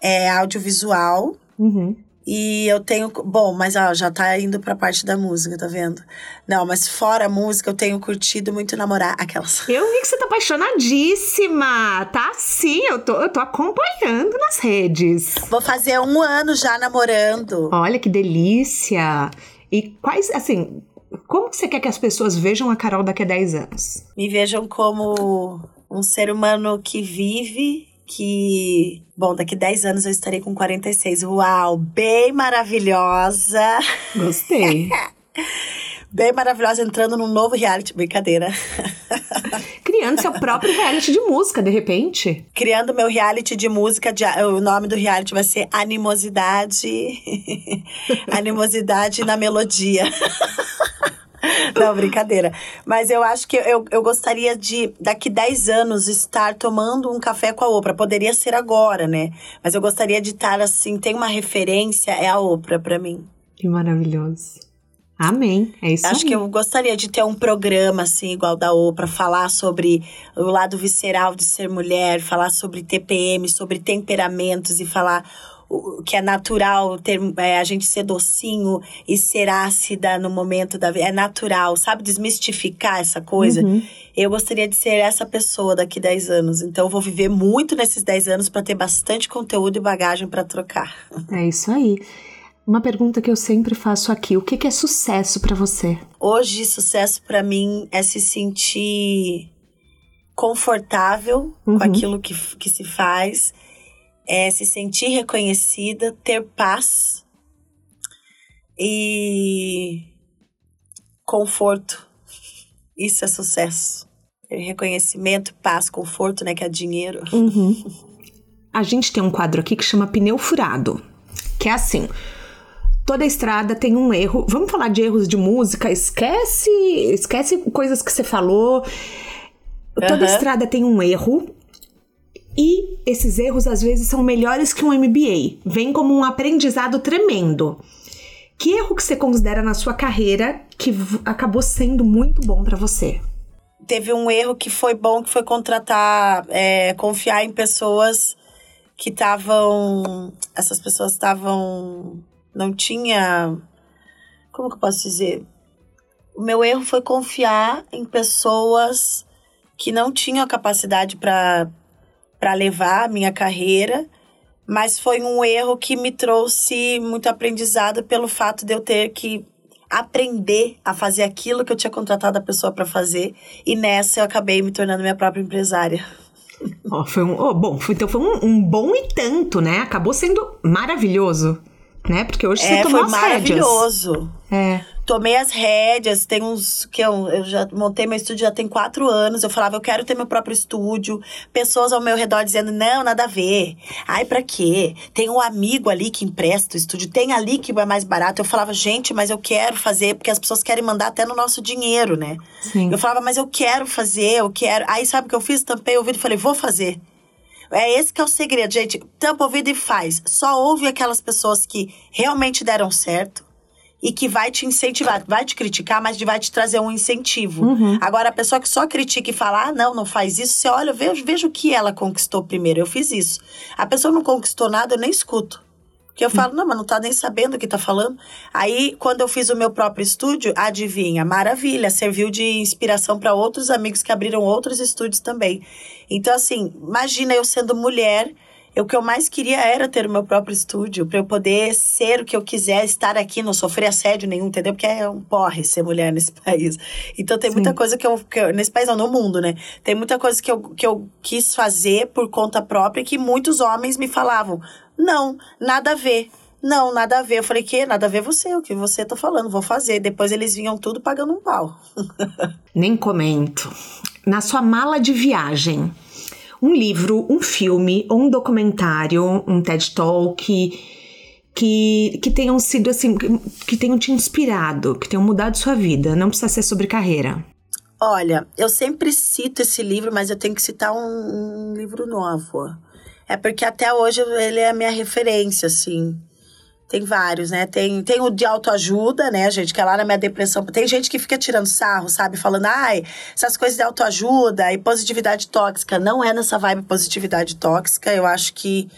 é audiovisual. Uhum. E eu tenho. Bom, mas ó, já tá indo pra parte da música, tá vendo? Não, mas fora a música, eu tenho curtido muito namorar aquelas. Eu vi que você tá apaixonadíssima! Tá sim, eu tô, eu tô acompanhando nas redes. Vou fazer um ano já namorando. Olha que delícia! E quais, assim, como você quer que as pessoas vejam a Carol daqui a 10 anos? Me vejam como um ser humano que vive que, bom, daqui 10 anos eu estarei com 46. Uau, bem maravilhosa. Gostei. bem maravilhosa, entrando num novo reality. Brincadeira. Criando seu próprio reality de música, de repente. Criando meu reality de música. De, o nome do reality vai ser Animosidade. Animosidade na Melodia. Não, brincadeira. Mas eu acho que eu, eu gostaria de, daqui 10 anos, estar tomando um café com a Oprah. Poderia ser agora, né? Mas eu gostaria de estar assim, tem uma referência, é a Oprah para mim. Que maravilhoso. Amém. É isso Acho aí. que eu gostaria de ter um programa assim, igual da Oprah, falar sobre o lado visceral de ser mulher, falar sobre TPM, sobre temperamentos e falar o que é natural ter é, a gente ser docinho e ser ácida no momento da vida. É natural, sabe? Desmistificar essa coisa. Uhum. Eu gostaria de ser essa pessoa daqui 10 anos. Então, eu vou viver muito nesses 10 anos para ter bastante conteúdo e bagagem para trocar. É isso aí. Uma pergunta que eu sempre faço aqui: o que, que é sucesso para você? Hoje, sucesso para mim é se sentir confortável Uhum. com aquilo que, que se faz, é se sentir reconhecida, ter paz e conforto. Isso é sucesso. Ter reconhecimento, paz, conforto, né? Que é dinheiro. Uhum. A gente tem um quadro aqui que chama pneu furado, que é assim. Toda estrada tem um erro. Vamos falar de erros de música? Esquece, esquece coisas que você falou. Toda Aham. estrada tem um erro. E esses erros às vezes são melhores que um MBA. Vem como um aprendizado tremendo. Que erro que você considera na sua carreira que acabou sendo muito bom pra você? teve um erro que foi bom, que foi contratar, é, confiar em pessoas que estavam. Essas pessoas estavam. Não tinha. Como que eu posso dizer? O meu erro foi confiar em pessoas que não tinham a capacidade para levar a minha carreira, mas foi um erro que me trouxe muito aprendizado pelo fato de eu ter que aprender a fazer aquilo que eu tinha contratado a pessoa para fazer e nessa eu acabei me tornando minha própria empresária. Ó, foi um, ó, bom, foi- então foi um, um bom e tanto, né? Acabou sendo maravilhoso, né? Porque hoje você É, tomou foi as rédeas. maravilhoso. É. Tomei as rédeas, tem uns que eu, eu já montei meu estúdio já tem quatro anos. Eu falava, eu quero ter meu próprio estúdio. Pessoas ao meu redor dizendo, não, nada a ver. Ai, pra quê? Tem um amigo ali que empresta o estúdio, tem ali que é mais barato. Eu falava, gente, mas eu quero fazer, porque as pessoas querem mandar até no nosso dinheiro, né? Sim. Eu falava, mas eu quero fazer, eu quero. Aí sabe o que eu fiz? Tampei o ouvido e falei, vou fazer. É esse que é o segredo, gente. Tampa ouvido e faz. Só ouve aquelas pessoas que realmente deram certo e que vai te incentivar. Vai te criticar, mas vai te trazer um incentivo. Uhum. Agora, a pessoa que só critica e fala, ah, não, não faz isso, você olha, veja o que ela conquistou primeiro. Eu fiz isso. A pessoa não conquistou nada, eu nem escuto. Porque eu falo, não, mas não tá nem sabendo o que tá falando. Aí, quando eu fiz o meu próprio estúdio, adivinha, maravilha, serviu de inspiração para outros amigos que abriram outros estúdios também. Então, assim, imagina eu sendo mulher, eu, o que eu mais queria era ter o meu próprio estúdio, para eu poder ser o que eu quiser, estar aqui, não sofrer assédio nenhum, entendeu? Porque é um porre ser mulher nesse país. Então, tem muita Sim. coisa que eu, que eu- Nesse país, não, no mundo, né? Tem muita coisa que eu, que eu quis fazer por conta própria que muitos homens me falavam. Não, nada a ver. Não, nada a ver. Eu falei, que? Nada a ver você, o que você tá falando, vou fazer. Depois eles vinham tudo pagando um pau. Nem comento. Na sua mala de viagem, um livro, um filme, ou um documentário, um TED Talk que, que tenham sido assim, que, tenham te inspirado, que tenham mudado sua vida. Não precisa ser sobre carreira. Olha, eu sempre cito esse livro, mas eu tenho que citar um, um livro novo. É porque até hoje ele é a minha referência, assim. Tem vários, né? Tem, tem o de autoajuda, né, gente? Que é lá na minha depressão. Tem gente que fica tirando sarro, sabe? Falando, ai, essas coisas de autoajuda e positividade tóxica. Não é nessa vibe positividade tóxica. Eu acho que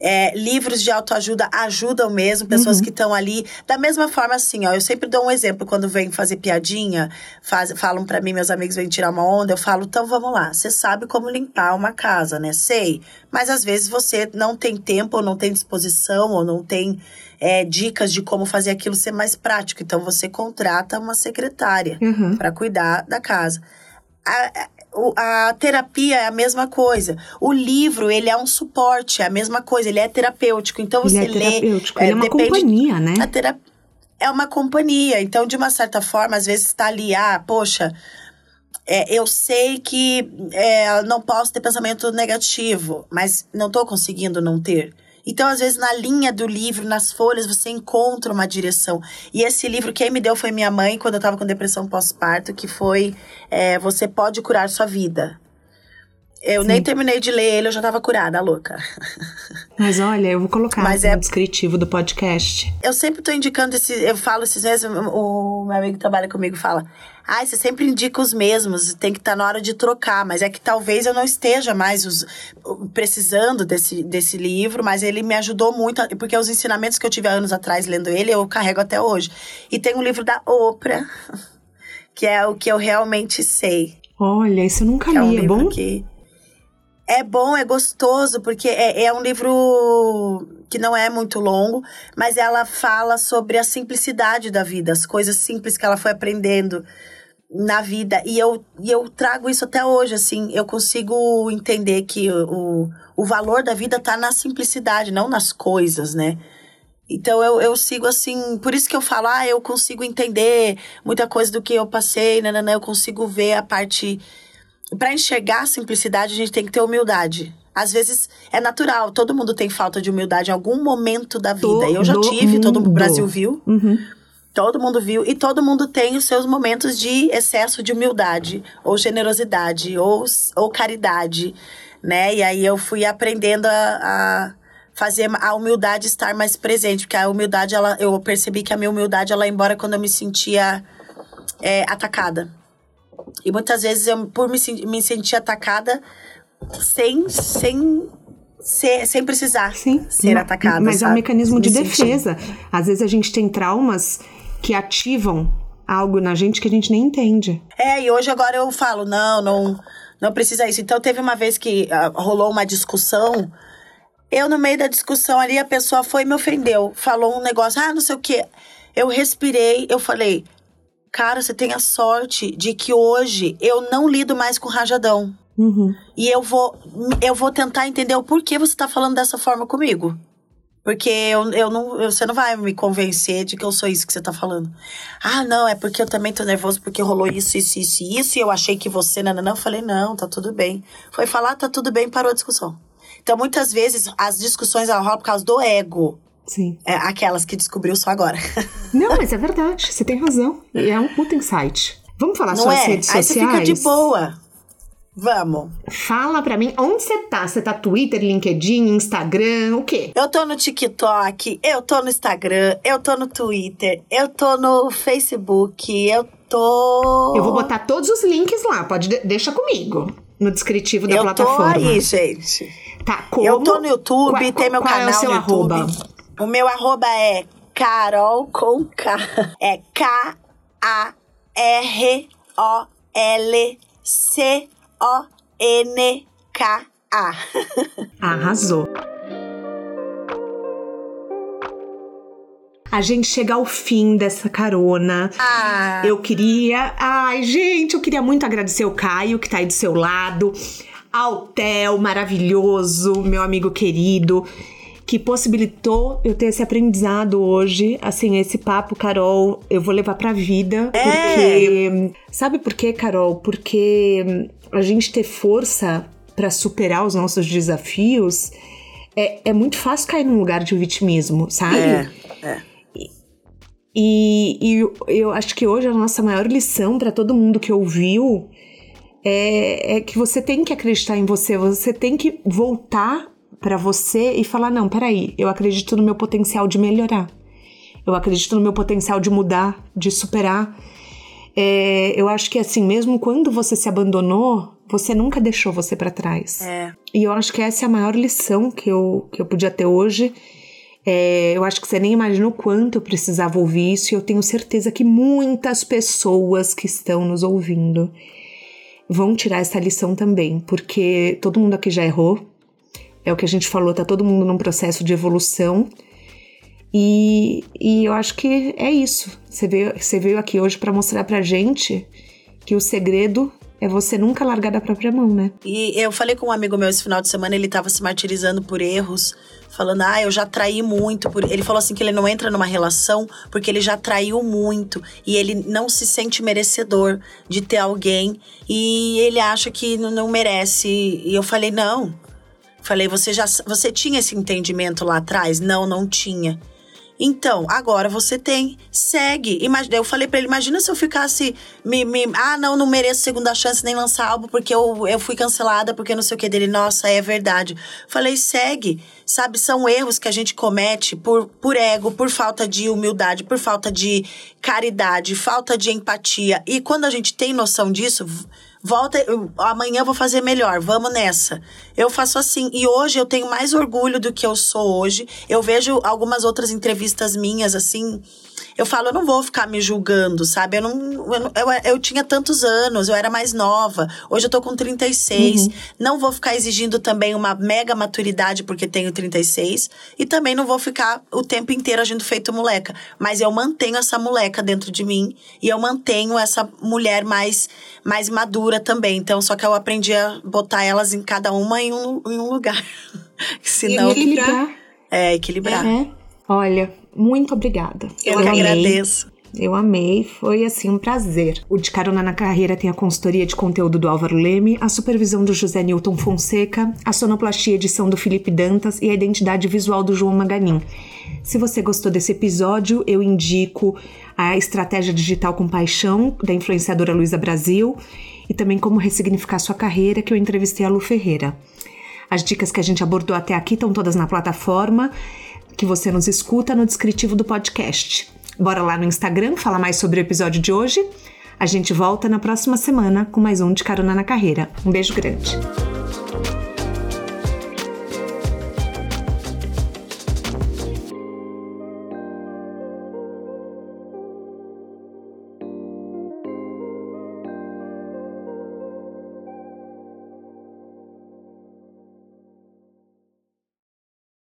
é, livros de autoajuda ajudam mesmo, pessoas que estão ali. Da mesma forma, assim, ó, eu sempre dou um exemplo quando vem fazer piadinha, faz, falam pra mim, meus amigos vêm tirar uma onda, eu falo, então vamos lá, você sabe como limpar uma casa, né? Sei. Mas às vezes você não tem tempo, ou não tem disposição, ou não tem é, dicas de como fazer aquilo ser mais prático. Então você contrata uma secretária Uhum. para cuidar da casa. A, a- terapia é a mesma coisa. O livro, ele é um suporte, é a mesma coisa, ele é terapêutico. Então Ele você é lê. terapêutico, ele é uma companhia, né? A terapia é uma companhia. Então, de uma certa forma, às vezes está ali, ah, poxa, é, eu sei que é, não posso ter pensamento negativo, mas não estou conseguindo não ter. Então, às vezes, na linha do livro, nas folhas, você encontra uma direção. E esse livro, quem me deu foi minha mãe, quando eu estava com depressão pós-parto, que foi é, Você Pode Curar Sua Vida. Eu Sim. nem terminei de ler ele, eu já tava curada, louca. Mas olha, eu vou colocar Mas no é... descritivo do podcast. Eu sempre tô indicando esse. Eu falo esses mesmos. O meu amigo que trabalha comigo fala. Ai, ah, você sempre indica os mesmos, tem que estar tá na hora de trocar. Mas é que talvez eu não esteja mais os, precisando desse, desse livro, mas ele me ajudou muito, porque os ensinamentos que eu tive há anos atrás lendo ele, eu carrego até hoje. E tem um livro da Oprah, que é o que eu realmente sei. Olha, isso eu nunca li, é, um é bom? Que, é bom, é gostoso, porque é, é um livro que não é muito longo, mas ela fala sobre a simplicidade da vida, as coisas simples que ela foi aprendendo na vida. E eu, e eu trago isso até hoje, assim, eu consigo entender que o, o valor da vida tá na simplicidade, não nas coisas, né? Então eu, eu sigo assim, por isso que eu falo, ah, eu consigo entender muita coisa do que eu passei, né, né, né eu consigo ver a parte para enxergar a simplicidade, a gente tem que ter humildade. Às vezes é natural, todo mundo tem falta de humildade em algum momento da vida. Todo eu já tive, mundo. todo o Brasil viu. Uhum. Todo mundo viu e todo mundo tem os seus momentos de excesso de humildade, ou generosidade, ou, ou caridade, né? E aí eu fui aprendendo a, a fazer a humildade estar mais presente, porque a humildade, ela, eu percebi que a minha humildade, ela ia embora quando eu me sentia é, atacada. E muitas vezes eu, por me, me sentir atacada, sem, sem ser, sem precisar Sim, ser atacada. Mas sabe? é um mecanismo de defesa. Às vezes a gente tem traumas que ativam algo na gente que a gente nem entende. É, e hoje agora eu falo, não, não, não precisa isso. Então teve uma vez que uh, rolou uma discussão. Eu, no meio da discussão ali, a pessoa foi e me ofendeu. Falou um negócio, ah, não sei o quê. Eu respirei, eu falei, Cara, você tem a sorte de que hoje eu não lido mais com rajadão. Uhum. E eu vou, eu vou tentar entender o porquê você tá falando dessa forma comigo. Porque eu, eu não, eu, você não vai me convencer de que eu sou isso que você tá falando. Ah, não, é porque eu também tô nervoso porque rolou isso, isso, isso, isso, e eu achei que você, não, não, não. Eu falei, não, tá tudo bem. Foi falar, tá tudo bem, parou a discussão. Então, muitas vezes, as discussões rolam por causa do ego. Sim. É, aquelas que descobriu só agora. Não, mas é verdade. Você tem razão. É um puta insight. Vamos falar Não suas é? redes Aí sociais? Aí você fica de boa. Vamos. Fala pra mim, onde você tá? Você tá Twitter, LinkedIn, Instagram, o quê? Eu tô no TikTok, eu tô no Instagram, eu tô no Twitter, eu tô no Facebook, eu tô... Eu vou botar todos os links lá, pode deixa comigo, no descritivo da eu plataforma. Eu tô aí, gente. Tá, como? Eu tô no YouTube, qual, tem meu qual canal é o seu no YouTube. Arroba? O meu arroba é Carol com K. É K-A-R-O-L-C-O-N-K-A. Arrasou. A gente chega ao fim dessa carona. Ah. Eu queria. Ai, gente, eu queria muito agradecer o Caio, que tá aí do seu lado. Ao Theo, maravilhoso, meu amigo querido que possibilitou eu ter esse aprendizado hoje. Assim, esse papo, Carol, eu vou levar pra vida. É. Porque. Sabe por quê, Carol? Porque a gente ter força para superar os nossos desafios é, é muito fácil cair num lugar de vitimismo, sabe? É. é. E, e eu, eu acho que hoje a nossa maior lição para todo mundo que ouviu é, é, que você tem que acreditar em você, você tem que voltar para você e falar: não, peraí, eu acredito no meu potencial de melhorar, eu acredito no meu potencial de mudar, de superar. É, eu acho que assim, mesmo quando você se abandonou, você nunca deixou você para trás. É. E eu acho que essa é a maior lição que eu, que eu podia ter hoje. É, eu acho que você nem imagina o quanto eu precisava ouvir isso, e eu tenho certeza que muitas pessoas que estão nos ouvindo vão tirar essa lição também, porque todo mundo aqui já errou, é o que a gente falou, tá todo mundo num processo de evolução. E, e eu acho que é isso. Você veio, você veio aqui hoje para mostrar pra gente que o segredo é você nunca largar da própria mão, né? E eu falei com um amigo meu esse final de semana, ele tava se martirizando por erros, falando: "Ah, eu já traí muito". Por... Ele falou assim que ele não entra numa relação porque ele já traiu muito e ele não se sente merecedor de ter alguém e ele acha que não merece. E eu falei: "Não, Falei, você já você tinha esse entendimento lá atrás? Não, não tinha. Então, agora você tem, segue. Imagina, eu falei para ele, imagina se eu ficasse me, me, ah, não, não mereço segunda chance nem lançar álbum porque eu, eu fui cancelada, porque não sei o que dele. Nossa, é verdade. Falei, segue. Sabe, são erros que a gente comete por, por ego, por falta de humildade, por falta de caridade, falta de empatia. E quando a gente tem noção disso, volta, eu, amanhã eu vou fazer melhor, vamos nessa. Eu faço assim. E hoje eu tenho mais orgulho do que eu sou hoje. Eu vejo algumas outras entrevistas minhas, assim, eu falo, eu não vou ficar me julgando, sabe? Eu não. Eu, eu, eu tinha tantos anos, eu era mais nova. Hoje eu tô com 36. Uhum. Não vou ficar exigindo também uma mega maturidade porque tenho 36. E também não vou ficar o tempo inteiro agindo feito moleca. Mas eu mantenho essa moleca dentro de mim e eu mantenho essa mulher mais, mais madura também. Então, só que eu aprendi a botar elas em cada uma em um, em um lugar. Senão. Equilibrar. É, equilibrar. Uhum. Olha, muito obrigada. Eu, Eu agradeço. Eu amei, foi assim um prazer. O De Carona na Carreira tem a consultoria de conteúdo do Álvaro Leme, a supervisão do José Newton Fonseca, a sonoplastia edição do Felipe Dantas e a identidade visual do João Maganin. Se você gostou desse episódio, eu indico a Estratégia Digital com Paixão, da influenciadora Luísa Brasil, e também Como Ressignificar Sua Carreira, que eu entrevistei a Lu Ferreira. As dicas que a gente abordou até aqui estão todas na plataforma que você nos escuta no descritivo do podcast. Bora lá no Instagram falar mais sobre o episódio de hoje. A gente volta na próxima semana com mais um de Carona na Carreira. Um beijo grande.